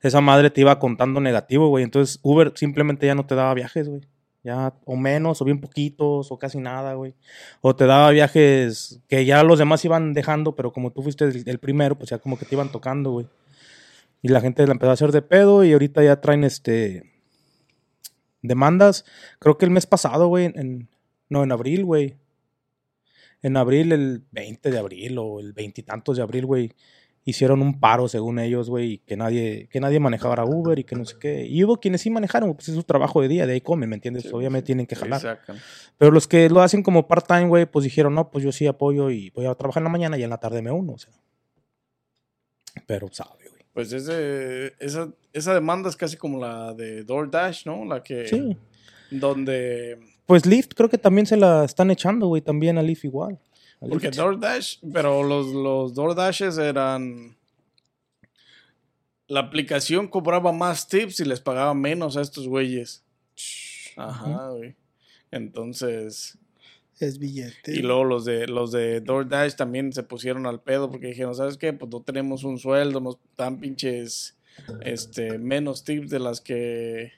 esa madre te iba contando negativo, güey, entonces Uber simplemente ya no te daba viajes, güey. Ya, o menos, o bien poquitos, o casi nada, güey. O te daba viajes que ya los demás iban dejando, pero como tú fuiste el, primero, pues ya como que te iban tocando, güey. Y la gente la empezó a hacer de pedo y ahorita ya traen este demandas. Creo que el mes pasado, güey, en, no, en abril, güey. En abril, el 20 de abril o el veintitantos de abril, güey, hicieron un paro, según ellos, güey, que nadie, que nadie manejara Uber y que no sé qué. Y hubo quienes sí manejaron, pues es su trabajo de día, de ahí comen, ¿me entiendes? Sí, Obviamente sí. tienen que jalar. Pero los que lo hacen como part-time, güey, pues dijeron, no, pues yo sí apoyo y voy a trabajar en la mañana y en la tarde me uno, o sea. Pero sabe, güey. Pues ese, esa, esa demanda es casi como la de DoorDash, ¿no? La que... Sí. Donde... Pues Lyft creo que también se la están echando, güey, también a Lyft igual. Porque. DoorDash, pero los, los DoorDashes eran... La aplicación cobraba más tips y les pagaba menos a estos güeyes. Ajá, güey. Entonces... Es billete. Y luego los de los de DoorDash también se pusieron al pedo porque dijeron, ¿sabes qué? Pues no tenemos un sueldo, nos dan pinches este menos tips de las que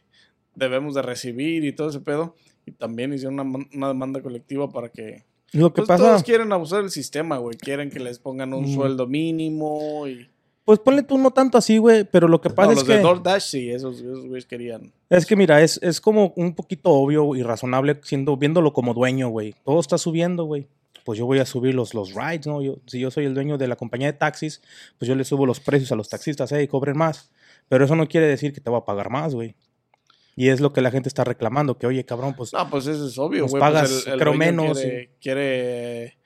debemos de recibir y todo ese pedo. Y también hicieron una, una demanda colectiva para que Lo que pues, pasa, todos quieren abusar del sistema, güey. Quieren que les pongan un Mm. sueldo mínimo y pues ponle tú no tanto así, güey, pero lo que pasa no, es los que de DoorDash sí, esos, esos güeyes querían. es que mira, es, es como un poquito obvio y razonable siendo viéndolo como dueño, güey. Todo está subiendo, güey. Pues yo voy a subir los, los rides, ¿no? Yo, si yo soy el dueño de la compañía de taxis, pues yo le subo los precios a los taxistas, eh, y cobren más. Pero eso no quiere decir que te va a pagar más, güey. Y es lo que la gente está reclamando, que oye, cabrón, pues No, pues eso es obvio, Nos güey. pues pagas, creo, dueño menos, Quiere, quiere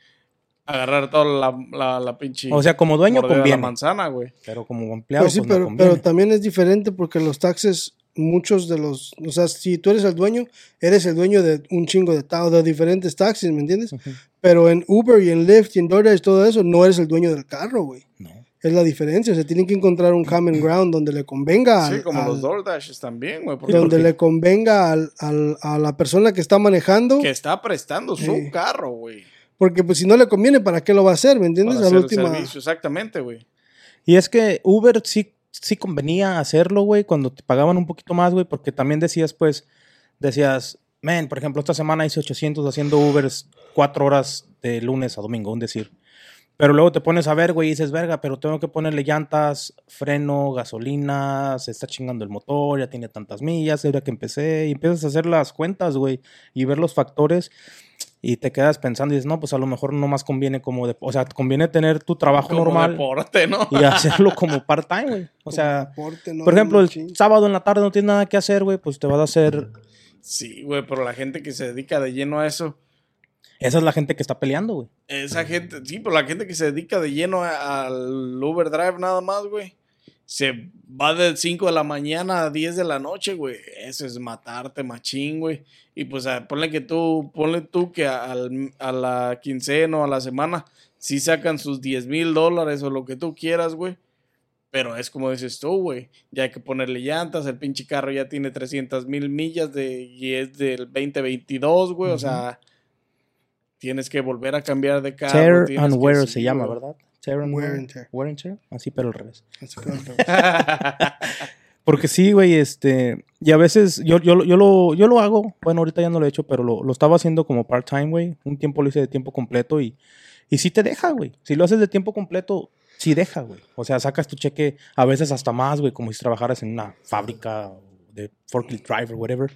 agarrar toda la, la, la pinche... O sea, como dueño conviene. la manzana, güey. Pero como empleado, Pues sí, pues pero, pero también es diferente porque los taxes, muchos de los, o sea, si tú eres el dueño, eres el dueño de un chingo de, ta- de diferentes taxis, ¿me entiendes? Pero en Uber y en Lyft y en DoorDash, todo eso, no eres el dueño del carro, güey. No. Es la diferencia, o sea, tienen que encontrar un common ground donde le convenga Sí, al- como al- los DoorDashes también, güey. porque- donde porque- le convenga al- al- a la persona que está manejando, Que está prestando su Sí. carro, güey. porque pues si no le conviene, ¿para qué lo va a hacer? ¿Me entiendes? Para A hacer la el última, servicio, exactamente, güey. Y es que Uber sí, sí convenía hacerlo, güey, cuando te pagaban un poquito más, güey, porque también decías, pues, decías, man, por ejemplo, esta semana hice 800 haciendo Ubers cuatro horas de lunes a domingo, un decir. Pero luego te pones a ver, güey, y dices, verga, pero tengo que ponerle llantas, freno, gasolina, se está chingando el motor, ya tiene tantas millas, era que empecé, y empiezas a hacer las cuentas, güey, y ver los factores, y te quedas pensando y dices, no, pues a lo mejor no más conviene como, de, o sea, conviene tener tu trabajo Como normal deporte, ¿no? y hacerlo como part-time, güey. O sea, Deporte, no, por ejemplo, el ching. sábado en la tarde no tienes nada que hacer, güey, pues te vas a hacer... Sí, güey, pero la gente que se dedica de lleno a eso, Esa es la gente que está peleando, güey. esa gente, sí, pero la gente que se dedica de lleno a- al Uber Drive nada más, güey, se va de 5 de la mañana a 10 de la noche, güey. Eso es matarte, machín, güey. Y pues a- ponle que tú, ponle tú que al- a la quincena o a la semana sí sacan sus 10 mil dólares o lo que tú quieras, güey. Pero es como dices tú, güey. Ya hay que ponerle llantas. El pinche carro ya tiene 300 mil millas de, y es del 2022, güey. O sea, tienes que volver a cambiar de carro. Tear and wear se llama. ¿verdad? Tear and Wear and tear. Wear and tear. Así, pero al revés. Así que, Porque sí, güey, este... Y a veces yo, yo, yo, lo, yo lo hago. Bueno, ahorita ya no lo he hecho, pero lo, lo estaba haciendo como part-time, güey. Un tiempo lo hice de tiempo completo y... Y sí te deja, güey. Si lo haces de tiempo completo, sí deja, güey. O sea, sacas tu cheque a veces hasta más, güey, como si trabajaras en una fábrica de forklift driver, whatever.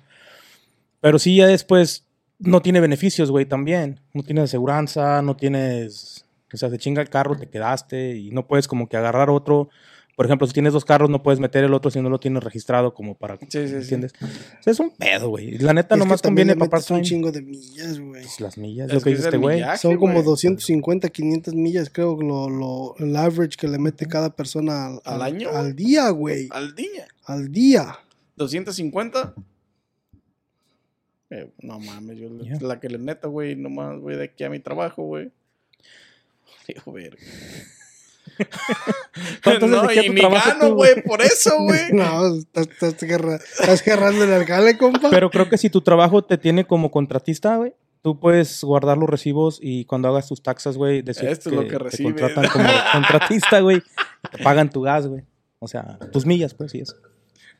Pero sí, ya después no tiene beneficios, güey, también. No tienes aseguranza, no tienes. O sea, te chinga el carro, te quedaste y no puedes como que agarrar otro Por ejemplo, si tienes dos carros, no puedes meter el otro si no lo tienes registrado como para... Sí, sí, sí. ¿Entiendes? O sea, es un pedo, güey. La neta Es nomás también conviene metes un chingo de millas, güey. Pues Las millas, Es lo que que dice es este güey. Son como güey. 250, 500 millas, creo, lo, lo, el average que le mete cada persona al, ¿Al año? Al día, güey. Al día. Al día. 250. Eh, no mames, yo la que le meto, güey, nomás voy de aquí a mi trabajo, güey. Hijo verga. ¿Cuánto haces de no, y ni trabajo gano, güey, por eso, güey. No, estás, estás, guerra- estás guerrando el alcalde, compa. Pero creo que si tu trabajo te tiene como contratista, güey, tú puedes guardar los recibos y cuando hagas tus taxas, güey, decir Esto es lo que te contratan como contratista, güey. Te pagan tu gas, güey. O sea, tus millas, pues, sí es.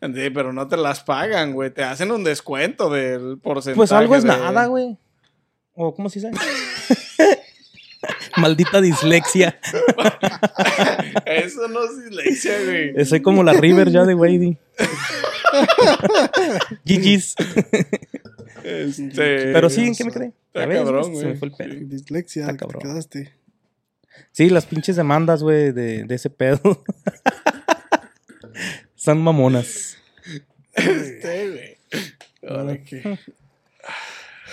Sí, pero no te las pagan, güey. Te hacen un descuento del porcentaje. Pues algo es de- nada, güey. O, ¿cómo se dice? Maldita dislexia. Eso no es dislexia, güey. Soy como la River ya de Wadey. GG's. Este, Pero sí, ¿en qué me quedé? Está Ya ves, cabrón, Se me güey. fue el pedo. Dislexia, Está que te cabrón. quedaste. Sí, las pinches demandas, güey, de, de ese pedo. Son mamonas. Este, güey. Ahora que-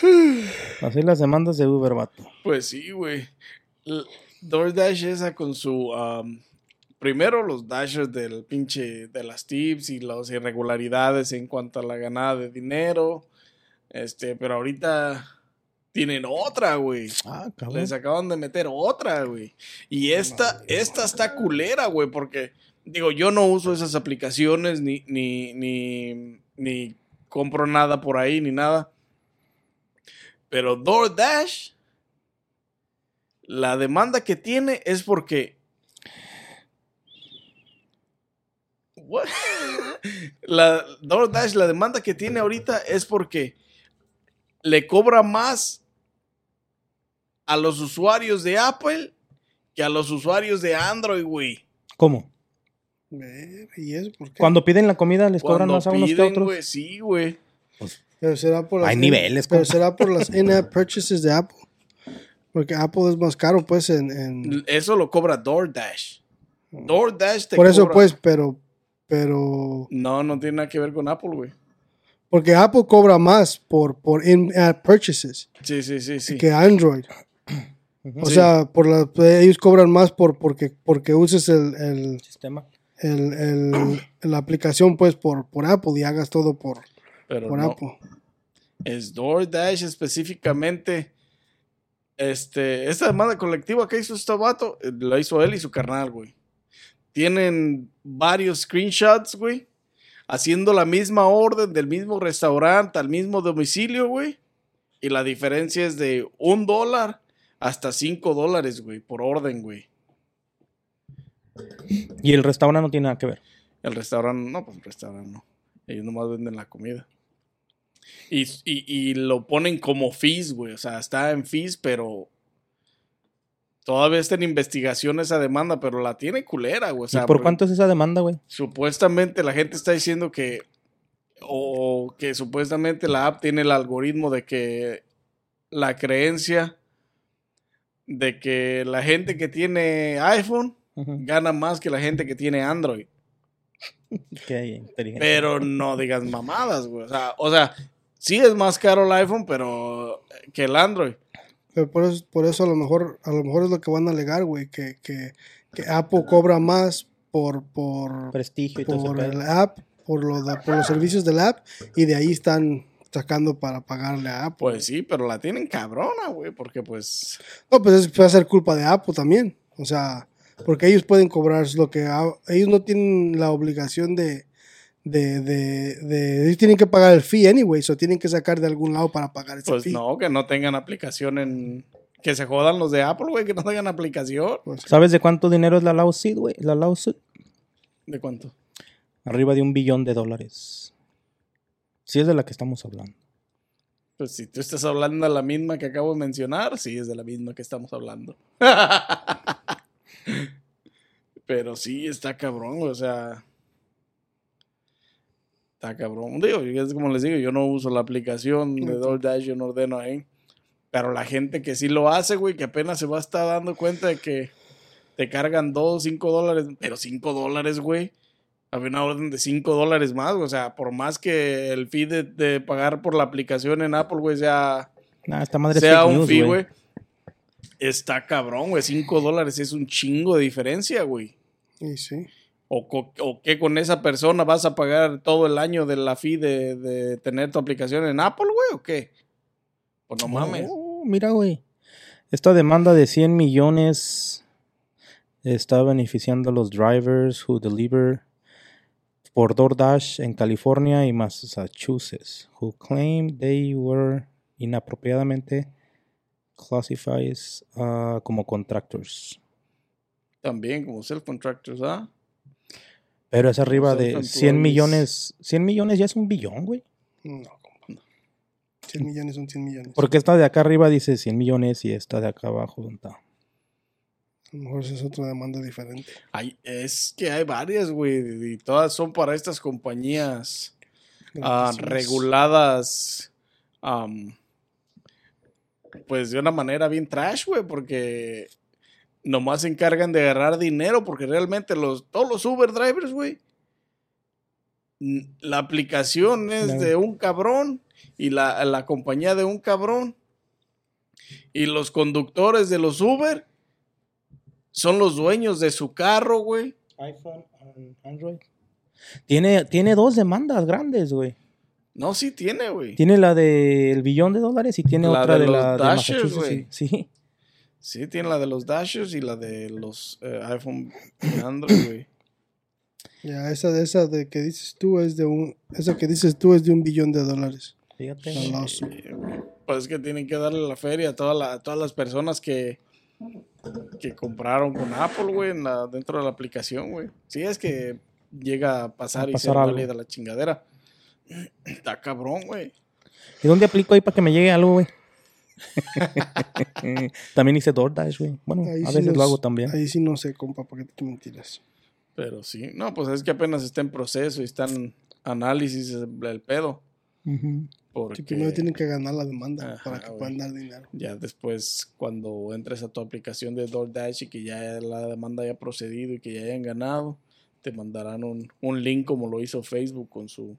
Así las demandas de Uber, vato. Pues sí, güey. DoorDash esa con su... um, primero los dashers del pinche... De las tips y las irregularidades en cuanto a la ganada de dinero. Este, pero ahorita... Tienen otra, güey. Ah, cabrón. Les acaban de meter otra, güey. Y esta, esta está culera, güey, porque, digo, yo no uso esas aplicaciones, ni, ni, ni, compro nada por ahí, ni nada. Pero DoorDash, la demanda que tiene es porque... La DoorDash, la demanda que tiene ahorita es porque le cobra más a los usuarios de Apple que a los usuarios de Android, güey. ¿Cómo? Ver, ¿Y eso por qué? Cuando piden la comida, ¿les cobran Cuando más a unos que a piden, otros? güey, sí, güey. Pero será por las Hay niveles, Pero será por las in-app purchases de Apple. Porque Apple es más caro, pues, en... en- Eso lo cobra DoorDash. DoorDash te por eso, cobra- pues, pero... Pero... No, no tiene nada que ver con Apple, güey. Porque Apple cobra más por, por in-app purchases Sí, sí, sí, sí. que Android. O Sí. sea, por la, ellos cobran más por porque, porque uses el, el, Sistema. El- el- la aplicación, pues, por, por Apple y hagas todo por, Pero por no. Apple. Es DoorDash específicamente. Este, esta demanda colectiva que hizo este vato, eh, la hizo él y su carnal, güey. Tienen varios screenshots, güey. Haciendo la misma orden del mismo restaurante al mismo domicilio, güey. Y la diferencia es de un dólar hasta cinco dólares, güey, por orden, güey. Y el restaurante no tiene nada que ver. El restaurante, no, pues el restaurante no. Ellos nomás venden la comida. Y, y, y lo ponen como fees, güey. O sea, está en fees, pero todavía está en investigación esa demanda, pero la tiene culera, güey. O sea, ¿Y por cuánto es esa demanda, güey? Supuestamente la gente está diciendo que. O que supuestamente la app tiene el algoritmo de que la creencia de que la gente que tiene iPhone Gana más que la gente que tiene Android. Qué inteligente. Pero no digas mamadas, güey. O sea, o sea, sí es más caro el iPhone, pero que el Android. Pero por eso, por eso a lo mejor, a lo mejor es lo que van a alegar, güey, que, que, que Apple cobra más por, por, Prestigio y todo por el app, por, lo de- por los servicios del app, y de ahí están sacando para pagarle a Apple. Pues sí, pero la tienen cabrona, güey, porque pues... No, pues es, puede ser culpa de Apple también. O sea, porque ellos pueden cobrar lo que... ha- Ellos no tienen la obligación de... De, de, de- ellos tienen que pagar el fee anyway, o tienen que sacar de algún lado para pagar ese Pues fee. no, que no tengan aplicación en... Que se jodan los de Apple, güey, que no tengan aplicación. Pues, ¿Sabes de cuánto dinero es la lawsuit, güey? La lawsuit. ¿De cuánto? Arriba de un billón de dólares. Sí es de la que estamos hablando. Pues si tú estás hablando de la misma que acabo de mencionar, sí es de la misma que estamos hablando. Pero sí, está cabrón, o sea. Está cabrón. Digo, es como les digo, yo no uso la aplicación de DoorDash, yo no ordeno ahí. Pero la gente que sí lo hace, güey, que apenas se va a estar dando cuenta de que te cargan 2, 5 dólares, pero 5 dólares, güey. Había una orden de 5 dólares más, o sea, por más que el fee de, de pagar por la aplicación en Apple, güey, sea, Nah, esta madre sea un news, fee, güey. Está cabrón, güey. 5 dólares es un chingo de diferencia, güey. Y sí. O, co- o que con esa persona vas a pagar todo el año de la fee de, de tener tu aplicación en Apple, güey, o qué? Pues no mames. Oh, mira, güey. Esta demanda de 100 millones está beneficiando a los drivers who deliver por DoorDash en California y Massachusetts, who claim they were inapropiadamente classified uh, como contractors. También como self-contractors, ¿ah? Pero es arriba de 100 self-employees. millones. 100 millones ya es un billón, güey. No, compa. 100 millones son 100 millones. Porque esta de acá arriba dice 100 millones y esta de acá abajo, ¿dónde está? A lo mejor esa es otra demanda diferente. Hay, es que hay varias, güey, y todas son para estas compañías ah, reguladas, pues de una manera bien trash, güey, porque nomás se encargan de agarrar dinero, porque realmente los, todos los Uber drivers, güey, la aplicación es de un cabrón y la, la compañía de un cabrón. Y los conductores de los Uber son los dueños de su carro, güey. iPhone, Android. Tiene, tiene dos demandas grandes, güey. No, sí tiene, güey. Tiene la del billón de dólares y tiene La otra de de, los la de Dashers, güey. Sí. sí. Sí, tiene la de los Dashers y la de los eh, iPhone y Android, güey. Ya, esa de esa de que dices tú es de un. Esa que dices tú es de un billón de dólares. Fíjate. Sí. Pues es que tienen que darle la feria a, toda la- a todas las personas que, que compraron con Apple, güey, dentro de la aplicación, güey. Sí, es que llega a pasar A y pasar se algo. válida la chingadera. Está cabrón, güey. ¿Y dónde aplico ahí para que me llegue algo, güey? también hice DoorDash, güey. Bueno, Ahí a sí veces lo hago también. Ahí sí no sé, compa, ¿por qué te mentiras? Pero sí, no, pues es que apenas está en proceso y está en análisis el, el pedo. Porque Sí, primero tienen que ganar la demanda Ajá, para que güey. puedan dar dinero. ya después, cuando entres a tu aplicación de DoorDash y que ya la demanda haya procedido y que ya hayan ganado, te mandarán un, un link como lo hizo Facebook con su,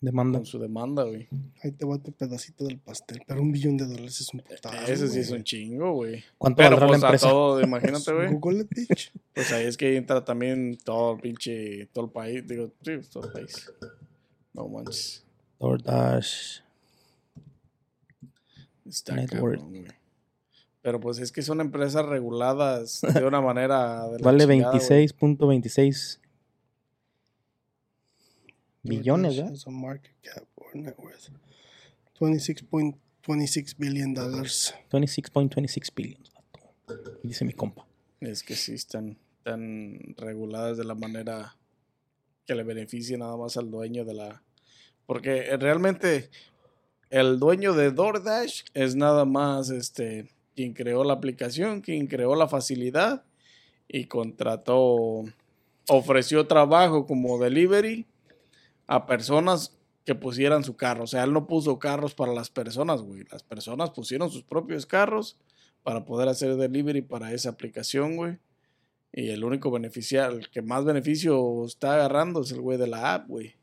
Demanda. Con su demanda, güey. Ahí te va tu pedacito del pastel. Pero un billón de dólares es un putazo. Ese sí es un chingo, güey. ¿Cuánto pero, pues, la empresa? Imagínate, güey. Google it, bitch. Pues ahí es que entra también todo el pinche. Todo el país. Digo, sí, todo el país. No manches. DoorDash. Está Network. Pero pues es que son empresas reguladas de una manera. De vale 26.26 26 billones, ¿verdad? a market cap or net worth. 26.26 billion dollars. 26.26 billions. vato. Dice mi compa. Es que sí están tan reguladas de la manera que le beneficie nada más al dueño de la. Porque realmente el dueño de DoorDash es nada más este quien creó la aplicación, quien creó la facilidad y contrató, ofreció trabajo como delivery a personas que pusieran su carro. O sea, él no puso carros para las personas, güey. Las personas pusieron sus propios carros para poder hacer delivery para esa aplicación, güey. Y el único beneficiario, el que más beneficio está agarrando es el güey de la app, güey.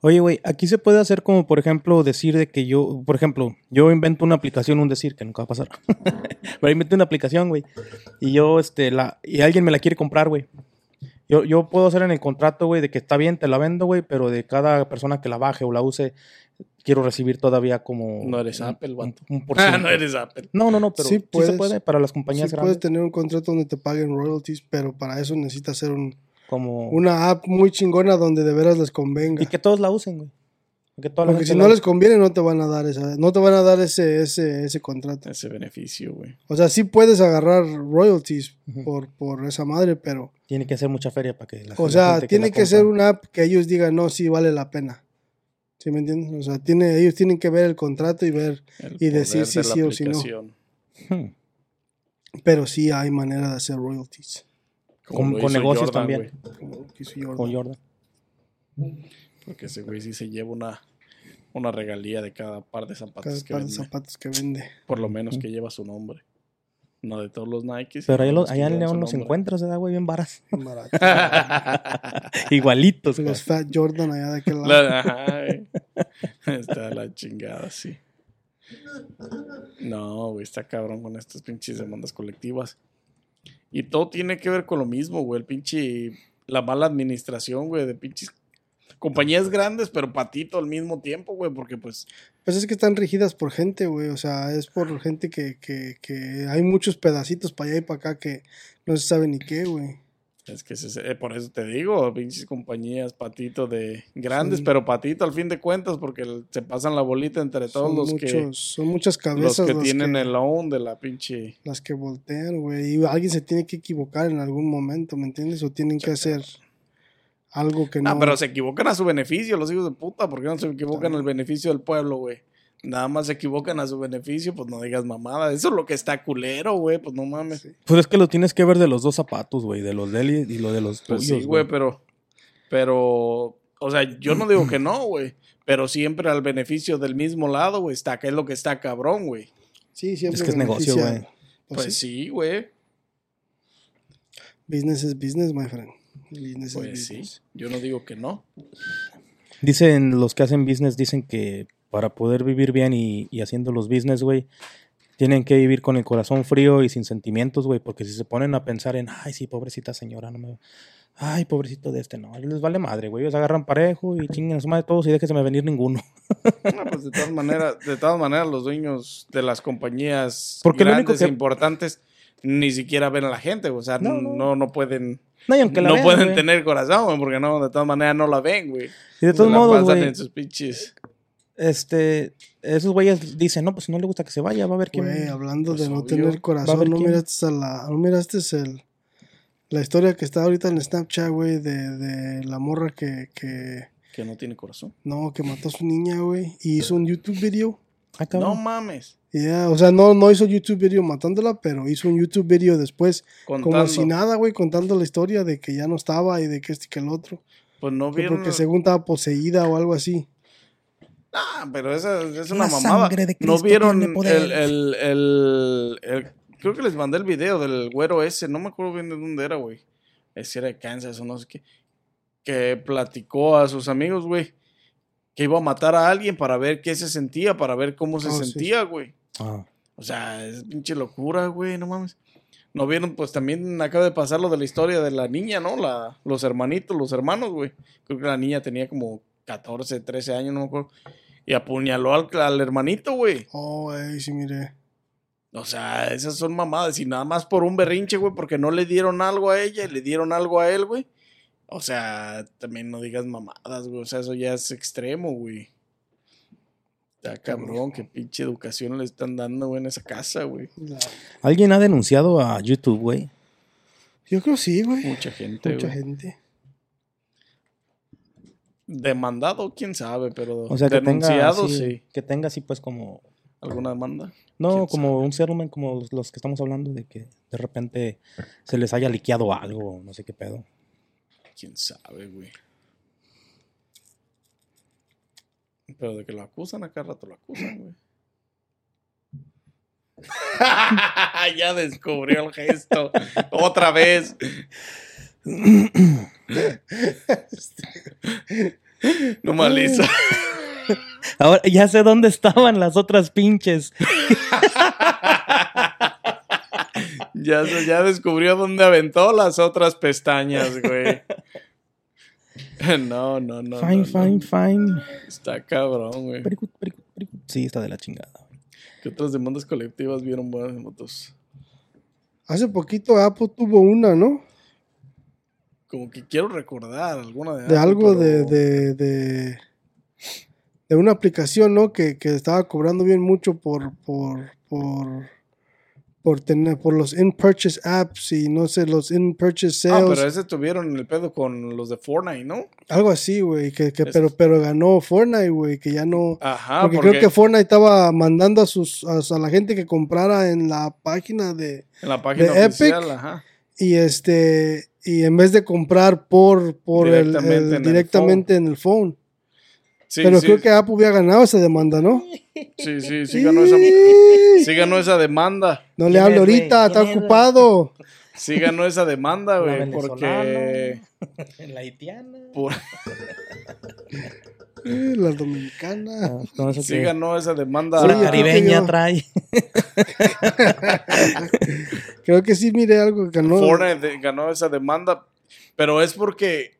Oye, güey, aquí se puede hacer como, por ejemplo, decir de que yo, por ejemplo, yo invento una aplicación, un decir que nunca va a pasar. Pero invento una aplicación, güey. Y yo, este, la, y alguien me la quiere comprar, güey. Yo, yo puedo hacer en el contrato, güey, de que está bien, te la vendo, güey, pero de cada persona que la baje o la use, quiero recibir todavía como... No eres un- Apple, un, vato. un por Ah, no eres Apple. No, no, no, pero Sí sí, puedes. se puede para las Sí compañías puedes grandes. tener un contrato donde te paguen royalties, pero para eso necesitas hacer un, Como... una app muy chingona donde de veras les convenga. Y que todos la usen, güey. Que toda la Porque gente si la no les conviene, no te van a dar esa, no te van a dar ese, ese, ese contrato. Ese beneficio, güey. O sea, sí puedes agarrar royalties por, por esa madre, pero, Tiene que ser mucha feria para que la o la sea, gente tiene que ser una app que ellos digan, no, sí vale la pena. ¿Sí me entiendes? O sea, tiene, ellos tienen que ver el contrato y ver, El Y decir si de sí o si no. Hmm. pero sí hay manera de hacer royalties. Como Con- con negocios Jordan, también. güey. Como Jordan. Con Jordan. Porque ese güey sí se lleva una, una regalía de cada par de Cada zapatos que par de vende. zapatos que vende. Por lo menos que lleva su nombre. No de todos los Nikes. Pero allá, los allá en León los nombre. encuentras, ¿verdad, güey? Bien varas. Bien barato. Igualitos, güey. Los Fat Jordan allá de aquel lado. La- ajá, güey. Está la chingada, sí. No, güey, está cabrón con estas pinches demandas colectivas. Y todo tiene que ver con lo mismo, güey. El pinche. La mala administración, güey, de pinches compañías grandes, pero patito al mismo tiempo, güey, porque pues. Pues es que están rigidas por gente, güey. O sea, es por gente que, que, que hay muchos pedacitos para allá y para acá que no se sabe ni qué, güey. Es que se- eh, por eso te digo, pinches compañías patito de grandes, Sí. pero patito al fin de cuentas, porque se pasan la bolita entre todos Son, los muchos, que. son muchas Los cabezas que las tienen que, el own de la pinche. las que voltean, güey. Y alguien se tiene que equivocar en algún momento, ¿me entiendes? O tienen que hacer algo que no. No, pero se equivocan a su beneficio, los hijos de puta. ¿Por qué no se equivocan al beneficio del pueblo, güey? Nada más se equivocan a su beneficio, pues no digas mamada. Eso es lo que está culero, güey. Pues no mames. Sí. Pues es que lo tienes que ver de los dos zapatos, güey. De los de él y lo de los Pues tuyos, sí, güey, pero. Pero. O sea, yo no digo que no, güey. Pero siempre al beneficio del mismo lado, güey. Está, que es lo que está cabrón, güey. Sí, siempre Es que es negocio, güey. Pues, Pues sí. sí, güey. Business is business, my friend. Business Pues sí. Yo no digo que no. Dicen, los que hacen business dicen que para poder vivir bien y, y haciendo los business, güey, tienen que vivir con el corazón frío y sin sentimientos, güey, porque si se ponen a pensar en, ay, sí, pobrecita señora, no me... Ay, pobrecito de este, no, les vale madre, güey. Ellos agarran parejo y chinguen a su madre todos y déjense me venir ninguno. No, pues de todas maneras, de todas maneras, los dueños de las compañías Porque lo único grandes e que- importantes ni siquiera ven a la gente, o sea, No, no, no. no, pueden, No, y aunque la no vean, pueden güey. tener corazón, güey, porque no, de todas maneras no la ven, güey. Y de todos la modos, pasan güey, en sus pinches. este, esos güeyes dicen, no, pues si no le gusta que se vaya, va a ver quién... Güey, hablando Pues de no obvio. tener corazón, no quién. miraste a la, no miraste el la historia que está ahorita en Snapchat, güey, de, de la morra que, que Que no tiene corazón. no, que mató a su niña, güey, y hizo un YouTube video. Ah. No mames. Y ya, o sea, no, no hizo YouTube video matándola, pero hizo un YouTube video después, Contando. como si nada, güey, contando la historia de que ya no estaba y de que este y que el otro. Pues no vieron. porque según estaba poseída o algo así. Ah, pero esa es una La mamada. sangre de no vieron tiene poder. el, el, el, el- Creo que les mandé el video del güero ese. No me acuerdo bien de dónde era, güey. Ese era de Kansas o no sé qué. Que platicó a sus amigos, güey. Que iba a matar a alguien para ver qué se sentía, para ver cómo se Oh, sí, sentía, güey. Ah. O sea, es pinche locura, güey, no mames. No vieron, pues también acaba de pasar lo de la historia de la niña, ¿no? La, los hermanitos, los hermanos, güey. Creo que la niña tenía como 14, 13 años, no me acuerdo. Y apuñaló al, al hermanito, güey. Oh, güey, sí, mire. O sea, esas son mamadas. Y nada más por un berrinche, güey, porque no le dieron algo a ella y le dieron algo a él, güey. O sea, también no digas mamadas, güey. O sea, eso ya es extremo, güey. Está cabrón, qué pinche educación le están dando, güey, en esa casa, güey. ¿Alguien ha denunciado a YouTube, güey? Yo creo sí, güey. Mucha gente, Mucha güey. gente. Demandado, quién sabe, pero O sea, que tenga, denunciado, así, sí. que tenga así, pues, como... ¿Alguna demanda? No, ¿Quién como un settlement como los- los que estamos hablando, de que de repente se les haya liqueado algo, no sé qué pedo. ¿Quién sabe, güey? Pero de que lo acusan, acá rato lo acusan, güey. ya descubrió el gesto. Otra vez. no maliza. Ahora, ya sé dónde estaban las otras pinches. ya, ya descubrió dónde aventó las otras pestañas, güey. No, no, no. fine, no, fine, no. fine. Está cabrón, güey. Good, very good. Sí, está de la chingada. güey. ¿Qué otras demandas colectivas vieron buenas motos? Hace poquito Apple tuvo una, ¿no? Como que quiero recordar alguna de De algo pero- de, de, de, de una aplicación, ¿no? Que, que estaba cobrando bien mucho por, por, por, por tener, por los in-purchase apps y no sé, los in-purchase Ah, sales. pero ese tuvieron el pedo con los de Fortnite, ¿no? Algo así, güey. Que, que, pero, pero ganó Fortnite, güey, que ya no. Ajá, porque, porque, creo que Fortnite estaba mandando a sus a, a la gente que comprara en la página de en la página de oficial, Epic, ajá. y este y en vez de comprar por por Directamente el- en el directamente en el phone. Sí, Pero sí, creo que Apple había ganado esa demanda, ¿no? sí, sí, sí ganó esa, sí ganó esa demanda. No le ¿Quién hablo ahorita, está ocupado. Sí ganó esa demanda, güey, porque... La haitiana. por- Eh, La dominicana. Ah, con eso sí ganó esa demanda. La caribeña yo- trae. Creo que sí, mire algo que ganó. Fortnite ganó esa demanda, pero es porque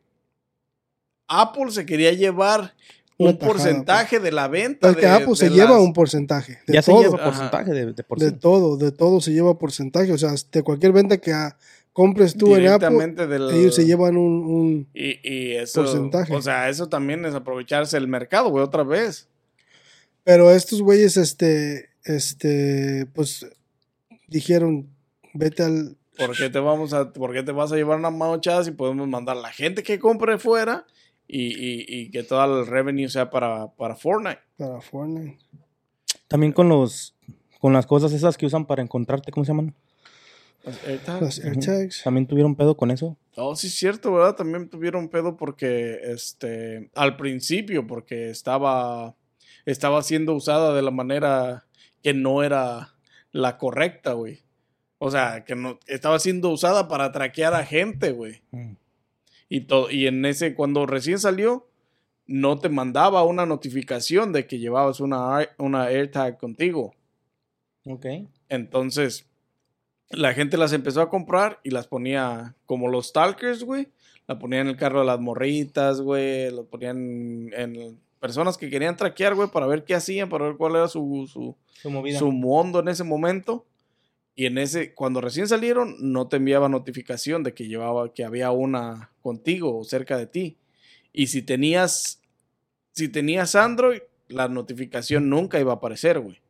Apple se quería llevar un tajada, porcentaje de la venta. Es que de- Apple se de lleva las- un porcentaje. De ya todo. se lleva porcentaje de, de por de sí. todo, de todo se lleva porcentaje. O sea, de cualquier venta que ah, compres tú en Apple, del- ellos se llevan un, un- y, y eso, porcentaje. o sea, eso también es aprovecharse el mercado, güey, otra vez. Pero estos güeyes, este, este, pues, dijeron, vete al... ¿Por qué te vamos a, por qué te vas a llevar una manochada si podemos mandar a la gente que compre fuera y, y- y que todo el revenue sea para, para Fortnite? Para Fortnite. También con los con las cosas esas que usan para encontrarte, ¿cómo se llaman? Los AirTags. Los AirTags. También tuvieron pedo con eso. Oh, sí, es cierto, ¿verdad? También tuvieron pedo porque, este, al principio, porque estaba, estaba siendo usada de la manera que no era la correcta, güey. O sea, que no, estaba siendo usada para traquear a gente, güey. Mm. Y, to- y en ese, cuando recién salió, no te mandaba una notificación de que llevabas una, una AirTag contigo. Ok. Entonces, la gente las empezó a comprar y las ponía como los stalkers, güey. La ponían en el carro de las morritas, güey. Lo ponían en personas que querían traquear, güey, para ver qué hacían, para ver cuál era su, su, su mundo en ese momento. Y en ese, cuando recién salieron, no te enviaba notificación de que llevaba, que había una contigo o cerca de ti. Y si tenías, si tenías Android, la notificación nunca iba a aparecer, güey.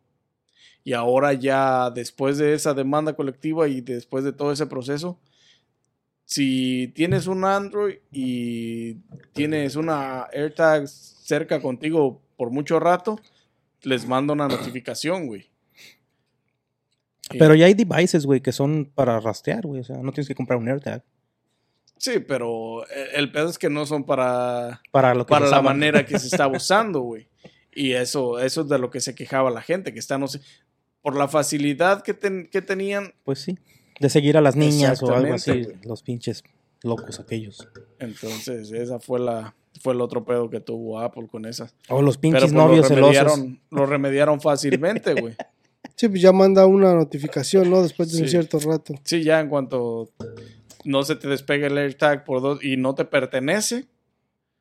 Y ahora ya después de esa demanda colectiva y después de todo ese proceso, si tienes un Android y tienes una AirTag cerca contigo por mucho rato, les manda una notificación, güey. Y- Pero ya hay devices, güey, que son para rastrear, güey. O sea, no tienes que comprar un AirTag. Sí, pero eh, el pedo es que no son para, Para lo que para la manera que se está usando, güey. Y eso, eso es de lo que se quejaba la gente, que está, no sé, por la facilidad que, ten- que tenían, Pues sí. De seguir a las niñas o algo así. Los pinches locos aquellos. entonces esa fue la fue el otro pedo que tuvo Apple con esas. O los Pero pinches pues, novios lo celosos. remediaron, lo remediaron fácilmente, güey. Sí, pues ya manda una notificación, ¿no? Después de un cierto rato. Sí, ya en cuanto no se te despegue el AirTag por dos y no te pertenece,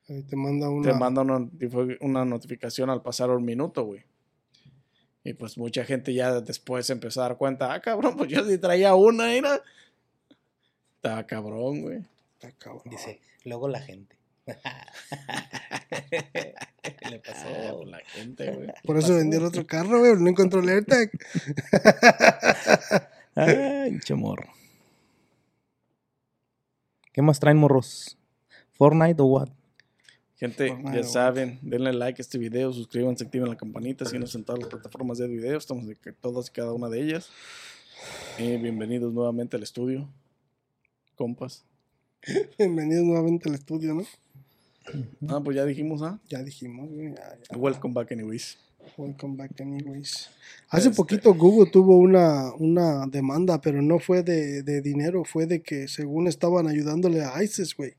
Ahí te manda una... te manda una, una notificación al pasar un minuto, güey. Y pues mucha gente ya después empezó a dar cuenta, ah, cabrón, pues yo sí traía una, era. Estaba cabrón, güey. Está cabrón. Dice, luego la gente. Le pasó. Ah, la gente, güey. Por eso vendió el otro carro, güey. No encontró el AirTag. Ay, chamorro. ¿Qué más traen, morros? ¿Fortnite o what? Gente, Fortnite, ya saben, denle like a este video, suscríbanse, activen la campanita, síganos en todas las plataformas de video, estamos en todas y cada una de ellas. Y bienvenidos nuevamente al estudio, compas. Bienvenidos nuevamente al estudio, ¿no? Ah, pues ya dijimos, ¿ah? Ya dijimos, güey. ya, ya. Welcome back anyways. Welcome back anyways. Hace Este- poquito Google tuvo una, una demanda, pero no fue de, de dinero, fue de que según estaban ayudándole a ISIS, güey.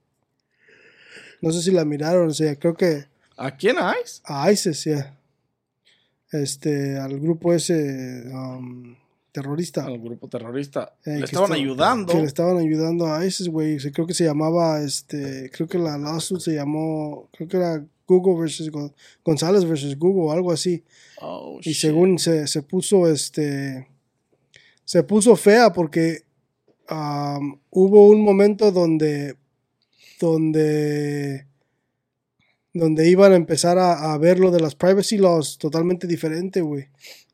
No sé si la miraron, o sea, creo que ¿A quién ICE? a ISIS, ya. Este, al grupo ese um, terrorista. Al grupo terrorista. Eh, Le estaban está- ayudando. Que le estaban ayudando a ISIS, güey. Creo que se llamaba, este, creo que la lawsuit se llamó, creo que era Google versus Gon- González versus Google, algo así. Oh, Y shit. según se, se puso, este, se puso fea porque hubo un momento donde, donde, donde iban a empezar a, a ver lo de las privacy laws totalmente diferente, güey.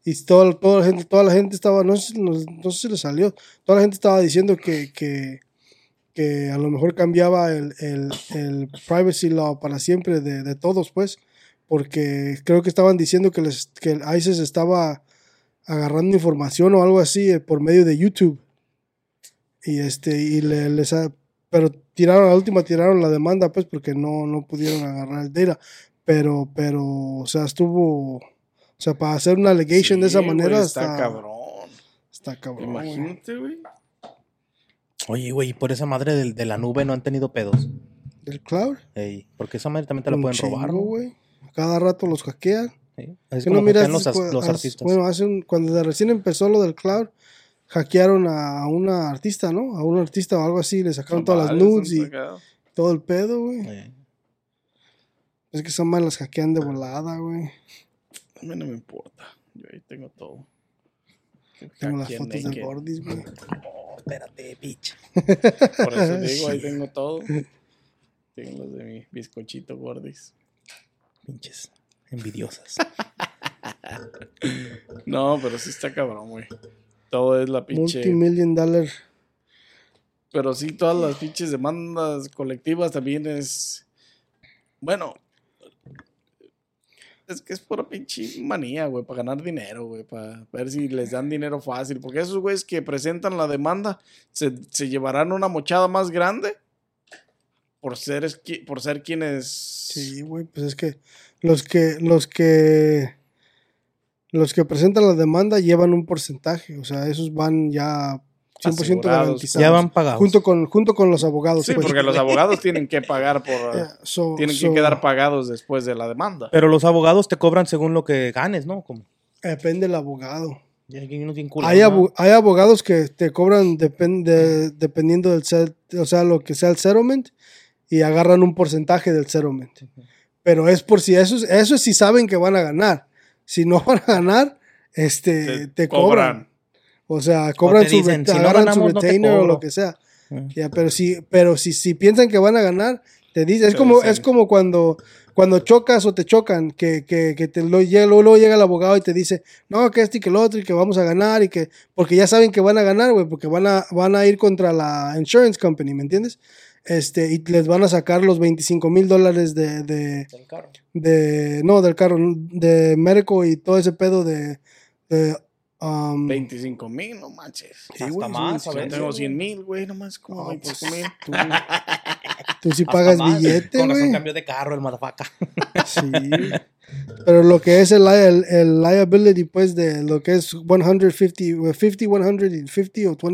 Y todo- toda, la gente, toda la gente estaba, no sé, no, no sé si le salió, toda la gente estaba diciendo que, que, que a lo mejor cambiaba el, el, el privacy law para siempre de, de todos, pues, porque creo que estaban diciendo que, les, que el ISIS estaba agarrando información o algo así eh, por medio de YouTube. Y este, y le- les ha- pero tiraron, la última tiraron la demanda, pues, porque no, no pudieron agarrar el data. Pero, pero, o sea, estuvo. O sea, para hacer una allegation de esa manera está, está, cabrón. Está cabrón. Imagínate, güey. Oye, güey, y por esa madre del- de, la nube no han tenido pedos. Del cloud. Ey, porque esa madre también te la un pueden robar, chingo, ¿no? güey. Cada rato los hackean. Sí. Es Que como no miras los, los as- artistas. Bueno, hace un- cuando de recién empezó lo del cloud, hackearon a una artista, ¿no? A un artista o algo así, le sacaron todas las nudes y sacado. todo el pedo, güey. Es que esas más las hackean de volada, güey. A mí no me importa. Yo ahí tengo todo. Tengo las fotos del naked. Gordis, güey. oh, espérate, bitch. Por eso digo, ahí tengo todo. Tengo los de mi bizcochito gordis. Pinches envidiosas. No, pero sí está cabrón, güey. Todo es la pinche. Multimillion dollar. Pero sí, todas las pinches demandas colectivas también es. Bueno. Es que es pura pinche manía, güey, para ganar dinero, güey, para ver si les dan dinero fácil. Porque esos güeyes que presentan la demanda se, se llevarán una mochada más grande por ser, por ser quienes. Sí, güey, pues es que los que los que los que presentan la demanda llevan un porcentaje, o sea, esos van ya 100% Asegurados, garantizados. ya van pagados. junto con junto con los abogados. Sí, pues. porque los abogados tienen que pagar por. Yeah, so- tienen so, que quedar pagados después de la demanda. Pero los abogados te cobran según lo que ganes, ¿no? Como, Depende del abogado. hay Hay, ¿no? abo- hay abogados que te cobran depende, dependiendo del set- o sea, lo que sea el settlement y agarran un porcentaje del settlement. Pero es por si eso, eso es si saben que van a ganar. Si no van a ganar, este, te, cobran. O sea, cobran te su, dicen, si no agarran ganamos, su no retainer o lo que sea. Eh. Ya, pero si, pero si, si piensan que van a ganar, te dicen, es como, dicen. es como cuando, cuando chocas o te chocan, que, que, que te lo, luego, luego llega el abogado y te dice, no, que este y que el otro, y que vamos a ganar, y que, porque ya saben que van a ganar, güey, porque van a, van a ir contra la insurance company, ¿me entiendes? Este, y les van a sacar los 25 mil dólares de, de, Del carro. de, no, del carro, de médico y todo ese pedo de, de, um, 25 mil, no manches. Sí, Hasta güey, más, Yo tengo güey. 100 mil, güey, nomás como Ah, 25 mil. Tú, tú sí Hasta pagas más. billete, Con razón güey. cambió de carro el motherfucker. Sí. Pero lo que es el, el, el liability, pues, de lo que es 150, 50, 100 y 50 o 25,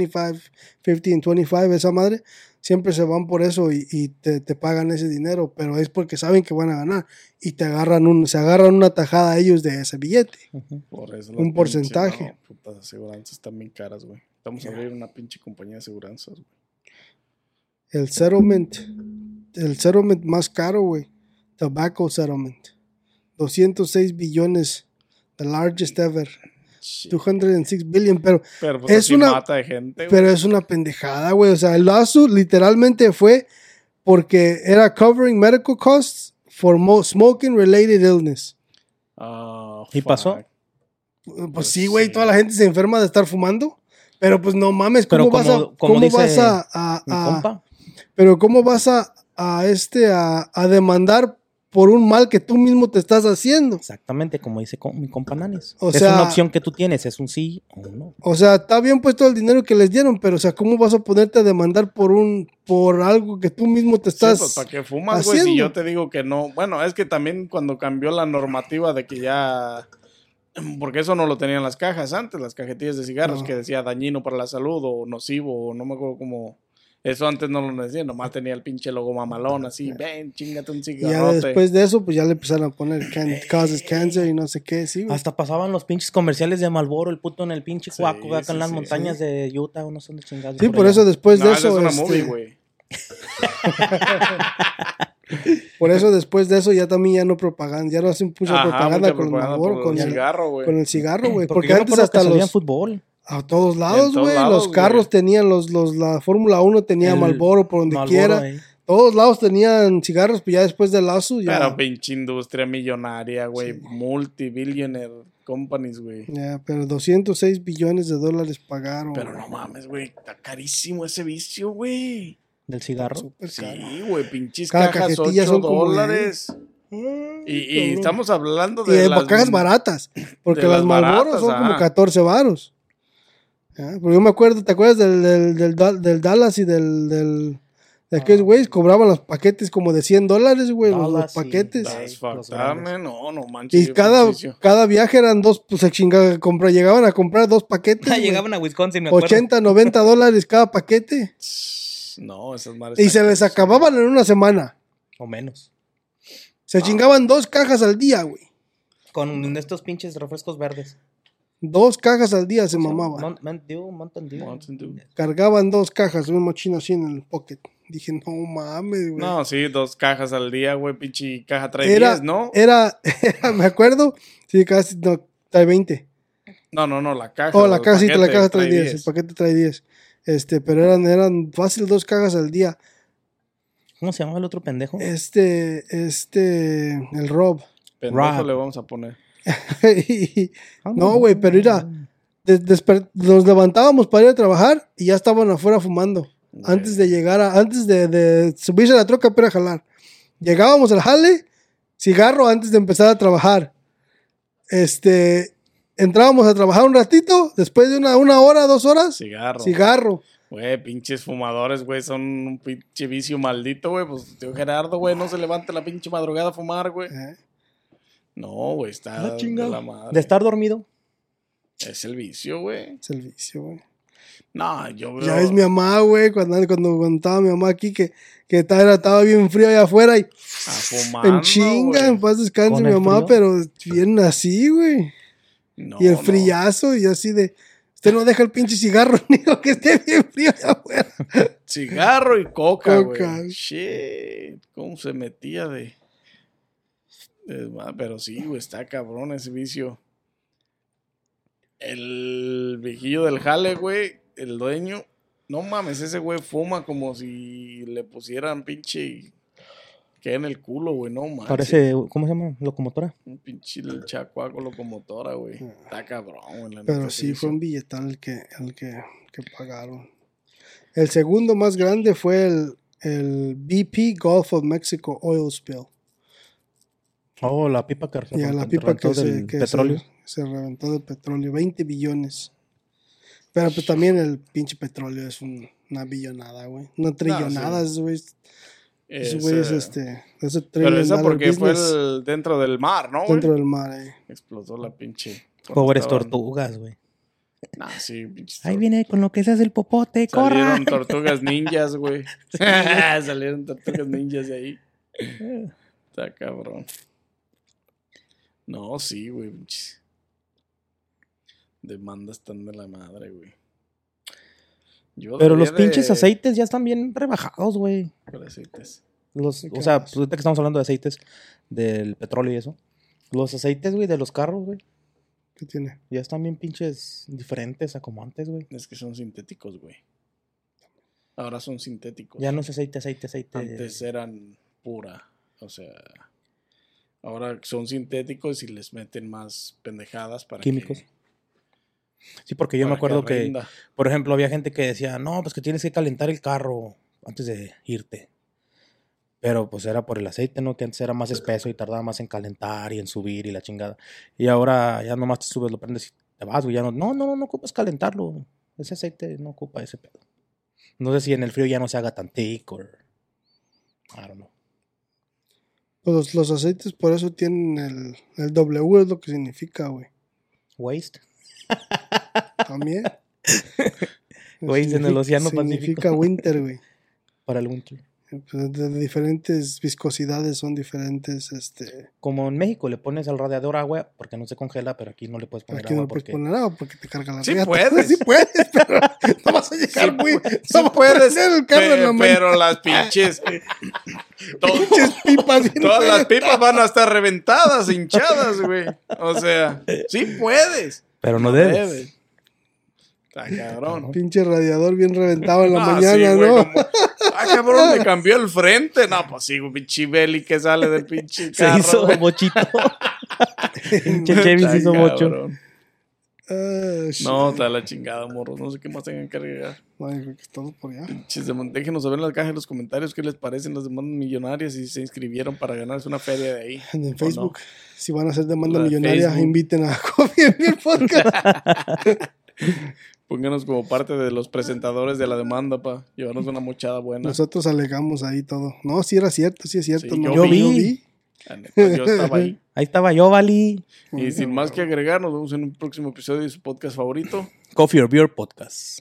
50 y 25, esa madre, siempre se van por eso y, y te, te pagan ese dinero, pero es porque saben que van a ganar y te agarran un, se agarran una tajada ellos de ese billete. Por eso Un porcentaje. no, putas aseguranzas están bien caras, güey. Vamos a abrir una pinche compañía de aseguranzas, güey. El settlement, el settlement más caro, güey, tobacco settlement, 206 billones, the largest ever, Shit. 206 billion, pero Pero pues es una- mata de gente, güey. Pero es una pendejada, güey. O sea, el lawsuit literalmente fue porque era covering medical costs for mo- smoking related illness. Ah, ¿Y fuck. pasó? Pues, Pues sí, güey, sí. toda la gente se enferma de estar fumando. Pero pues no mames, ¿cómo Pero vas como- a, como cómo dice vas a, pero cómo vas a, a este a, a demandar por un mal que tú mismo te estás haciendo? Exactamente, como dice mi compa Nanis. O es sea- una opción que tú tienes, es un sí o un no. O sea, está bien puesto el dinero que les dieron, pero o sea, ¿cómo vas a ponerte a demandar por un por algo que tú mismo te Sí, estás pues, ¿para qué fumas, güey? Si haciendo? yo te digo que no. Bueno, es que también cuando cambió la normativa de que ya. Porque eso no lo tenían las cajas antes, las cajetillas de cigarros, No. que decía dañino para la salud o nocivo, o no me acuerdo cómo. Eso antes no lo decían, nomás tenía el pinche logo mamalón así, ven, chingate un Y ya cigarrote. después de eso, pues ya le empezaron a poner can causes cancer y no sé qué, sí, güey. Hasta pasaban los pinches comerciales de Malboro, el puto en el pinche Sí, cuaco, acá sí, en las sí, montañas de Utah o no sé dónde chingados. Sí, por eso después no, de eso, es una este, movie, güey. por eso después de eso ya también ya no propagan, ya no hacen mucha Ajá, propaganda mucha con el propaganda con el el, cigarro, güey. con el cigarro, güey, Porque, antes hasta los fútbol. A todos lados, güey, los carros tenían los los la Fórmula 1 tenía El Marlboro por donde quiera, eh. todos lados tenían cigarros, pues ya después del lazo ya Pero pinche industria millonaria, güey. Multibillionaire companies, güey. ya, pero 206 billones de dólares pagaron. Pero no mames, güey. Está carísimo ese vicio, güey. del cigarro. Sí, güey. Pinches Cada cajas, cajetilla 8 son como de- dólares. Y, y estamos hablando Y de. de las- cajas baratas, porque de las baratas, son como ajá. 14 varos. Ya, Porque yo me acuerdo, ¿te acuerdas del, del, del, Da- del Dallas y del, del, De aquellos güeyes cobraban los paquetes como de 100 dólares, güey, los, paquetes. Sí, That's los fucked up, grandes. man. No, no manches. Y cada, cada viaje eran dos, pues se chingaba, compra, llegaban a comprar dos paquetes. Ah, güey. llegaban a Wisconsin, me acuerdo. 80, 90 dólares cada paquete. No, esas madres. Y se les acababan en una semana. O menos. Se chingaban dos cajas al día, güey. Con estos pinches refrescos verdes. Dos cajas al día se mamaba. Mon- Mon- Dew, Mountain Dew. Mountain Dew. Cargaban dos cajas, un mochino así en el pocket. Dije, no mames, güey. No, sí, dos cajas al día, güey, pinche caja trae era, 10, ¿no? era, era, me acuerdo, sí, casi, no, trae 20. No, no, no, la caja. Oh, la caja, sí, la caja trae 10, el paquete trae 10. Este, pero eran, eran fácil dos cajas al día. ¿Cómo se llamaba el otro pendejo? Este, este, el Rob. Pendejo Rob. le vamos a poner. Y- no, güey, pero mira, nos levantábamos para ir a trabajar y ya estaban afuera fumando. Antes de llegar a, antes de, de subirse a la troca para jalar. Llegábamos al jale, cigarro antes de empezar a trabajar. Este, entrábamos a trabajar un ratito, después de una, una hora, dos horas, Cigarro. cigarro. Güey, pinches fumadores, güey, son un pinche vicio maldito, güey. Pues, tío Gerardo, güey, no se levante la pinche madrugada a fumar, güey. Eh, No, güey, está Ah, de chingado. la madre. De estar dormido. Es el vicio, güey. es el vicio, güey. No, yo veo... Ya ves mi mamá, güey, cuando, cuando, cuando estaba mi mamá aquí, que, que estaba, estaba bien frío allá afuera y A fumando, en chinga, en paz descanse ¿Con mi mamá, frío? pero bien así, güey. No, y el no. frillazo y así de, usted no deja el pinche cigarro ni lo que esté bien frío allá afuera. Cigarro y coca, Coca. güey. Shit. ¿Cómo se metía de... Pero sí, güey, está cabrón ese vicio. El viejillo del jale, güey, el dueño. No mames, ese güey fuma como si le pusieran pinche... Que en el culo, güey, no mames. Parece, ¿cómo se llama? Locomotora. Un pinche chacuaco locomotora, güey. Está cabrón, güey. Pero sí, fue un billetal el que, el que, que pagaron. El segundo más grande fue el, el BP Gulf of Mexico Oil Spill. Oh, la pipa que Ya la reventó pipa que, se, del que petróleo. Se, se reventó del petróleo, 20 billones. Pero pues también el pinche petróleo es un- una billonada, güey. Una trillonada, sí. esos güeyes. Esos Es, este. Ese Pero esa porque fue el, dentro del mar, ¿no? güey? dentro del mar, eh. Explotó la pinche. Pobres tortugas, güey. Nah, sí, pinches Ahí viene con lo que se hace el popote, corra. Salieron tortugas ninjas, güey. Salieron tortugas ninjas de ahí. Está cabrón. No, sí, güey. Demandas están de la madre, güey. Yo Pero los pinches aceites ya están bien rebajados, güey. ¿Cuál aceites? Los, ¿Qué o sea, pues, ahorita que estamos hablando de aceites del petróleo y eso. Los aceites, güey, de los carros, güey. ¿Qué tiene? Ya están bien pinches diferentes a como antes, güey. Es que son sintéticos, güey. Ahora son sintéticos. Ya no es aceite, aceite, aceite. Antes eran pura. O sea, ahora son sintéticos y les meten más pendejadas para Químicos. que, Sí, porque yo me acuerdo que, rinda. por ejemplo, había gente que decía, no, pues que tienes que calentar el carro antes de irte. Pero pues era por el aceite, ¿no? Que antes era más espeso y tardaba más en calentar y en subir y la chingada. Y ahora ya nomás te subes, lo prendes y te vas, güey. Ya no, no, no, no ocupas calentarlo. Ese aceite no ocupa ese pedo. No sé si en el frío ya no se haga tan thick o... I don't know. Pues los, los aceites por eso tienen el, el W, es lo que significa, güey. Waste. También. Güey, en el Significa- Océano Significa Pacífico. winter, güey. Para el winter. Pues de diferentes viscosidades son diferentes, este... Como en México le pones al radiador agua porque no se congela, pero aquí no le puedes poner Aquí agua no puedes porque... poner agua porque te carga la Sí riata. puedes. Sí puedes, pero no vas a llegar Sí muy... sí no puedes, el carro la pero las pinches. Pinches pipas todas las pipas van a estar reventadas, hinchadas, güey. O sea, sí puedes. Pero no debes. Debes. Está cabrón. Pinche radiador bien reventado en la Ah, mañana, sí, güey, ¿no? como- Ah, cabrón, me cambió el frente. No, pues sí, un pinche Belly que sale del pinche Se carro. hizo güey. bochito. Pinche Chevy se hizo. Ah, shit. No, está la chingada, morros. No sé qué más tengan que agregar. Todo por allá. Pinches Déjenos saber en la caja de los comentarios qué les parecen las demandas millonarias y si se inscribieron para ganarse una feria de ahí. En ¿O el Facebook, no? si van a hacer demanda millonaria, Facebook. inviten a Coffee en el podcast. Pónganos como parte de los presentadores de la demanda, pa. Llevarnos una mochada buena. Nosotros alegamos ahí todo. No, sí era cierto, sí es cierto. Sí, no, yo vi. Neta, yo estaba ahí. Ahí estaba yo, Vali. Y sin más que agregar, nos vemos en un próximo episodio de su podcast favorito. Coffee or Beer Podcast.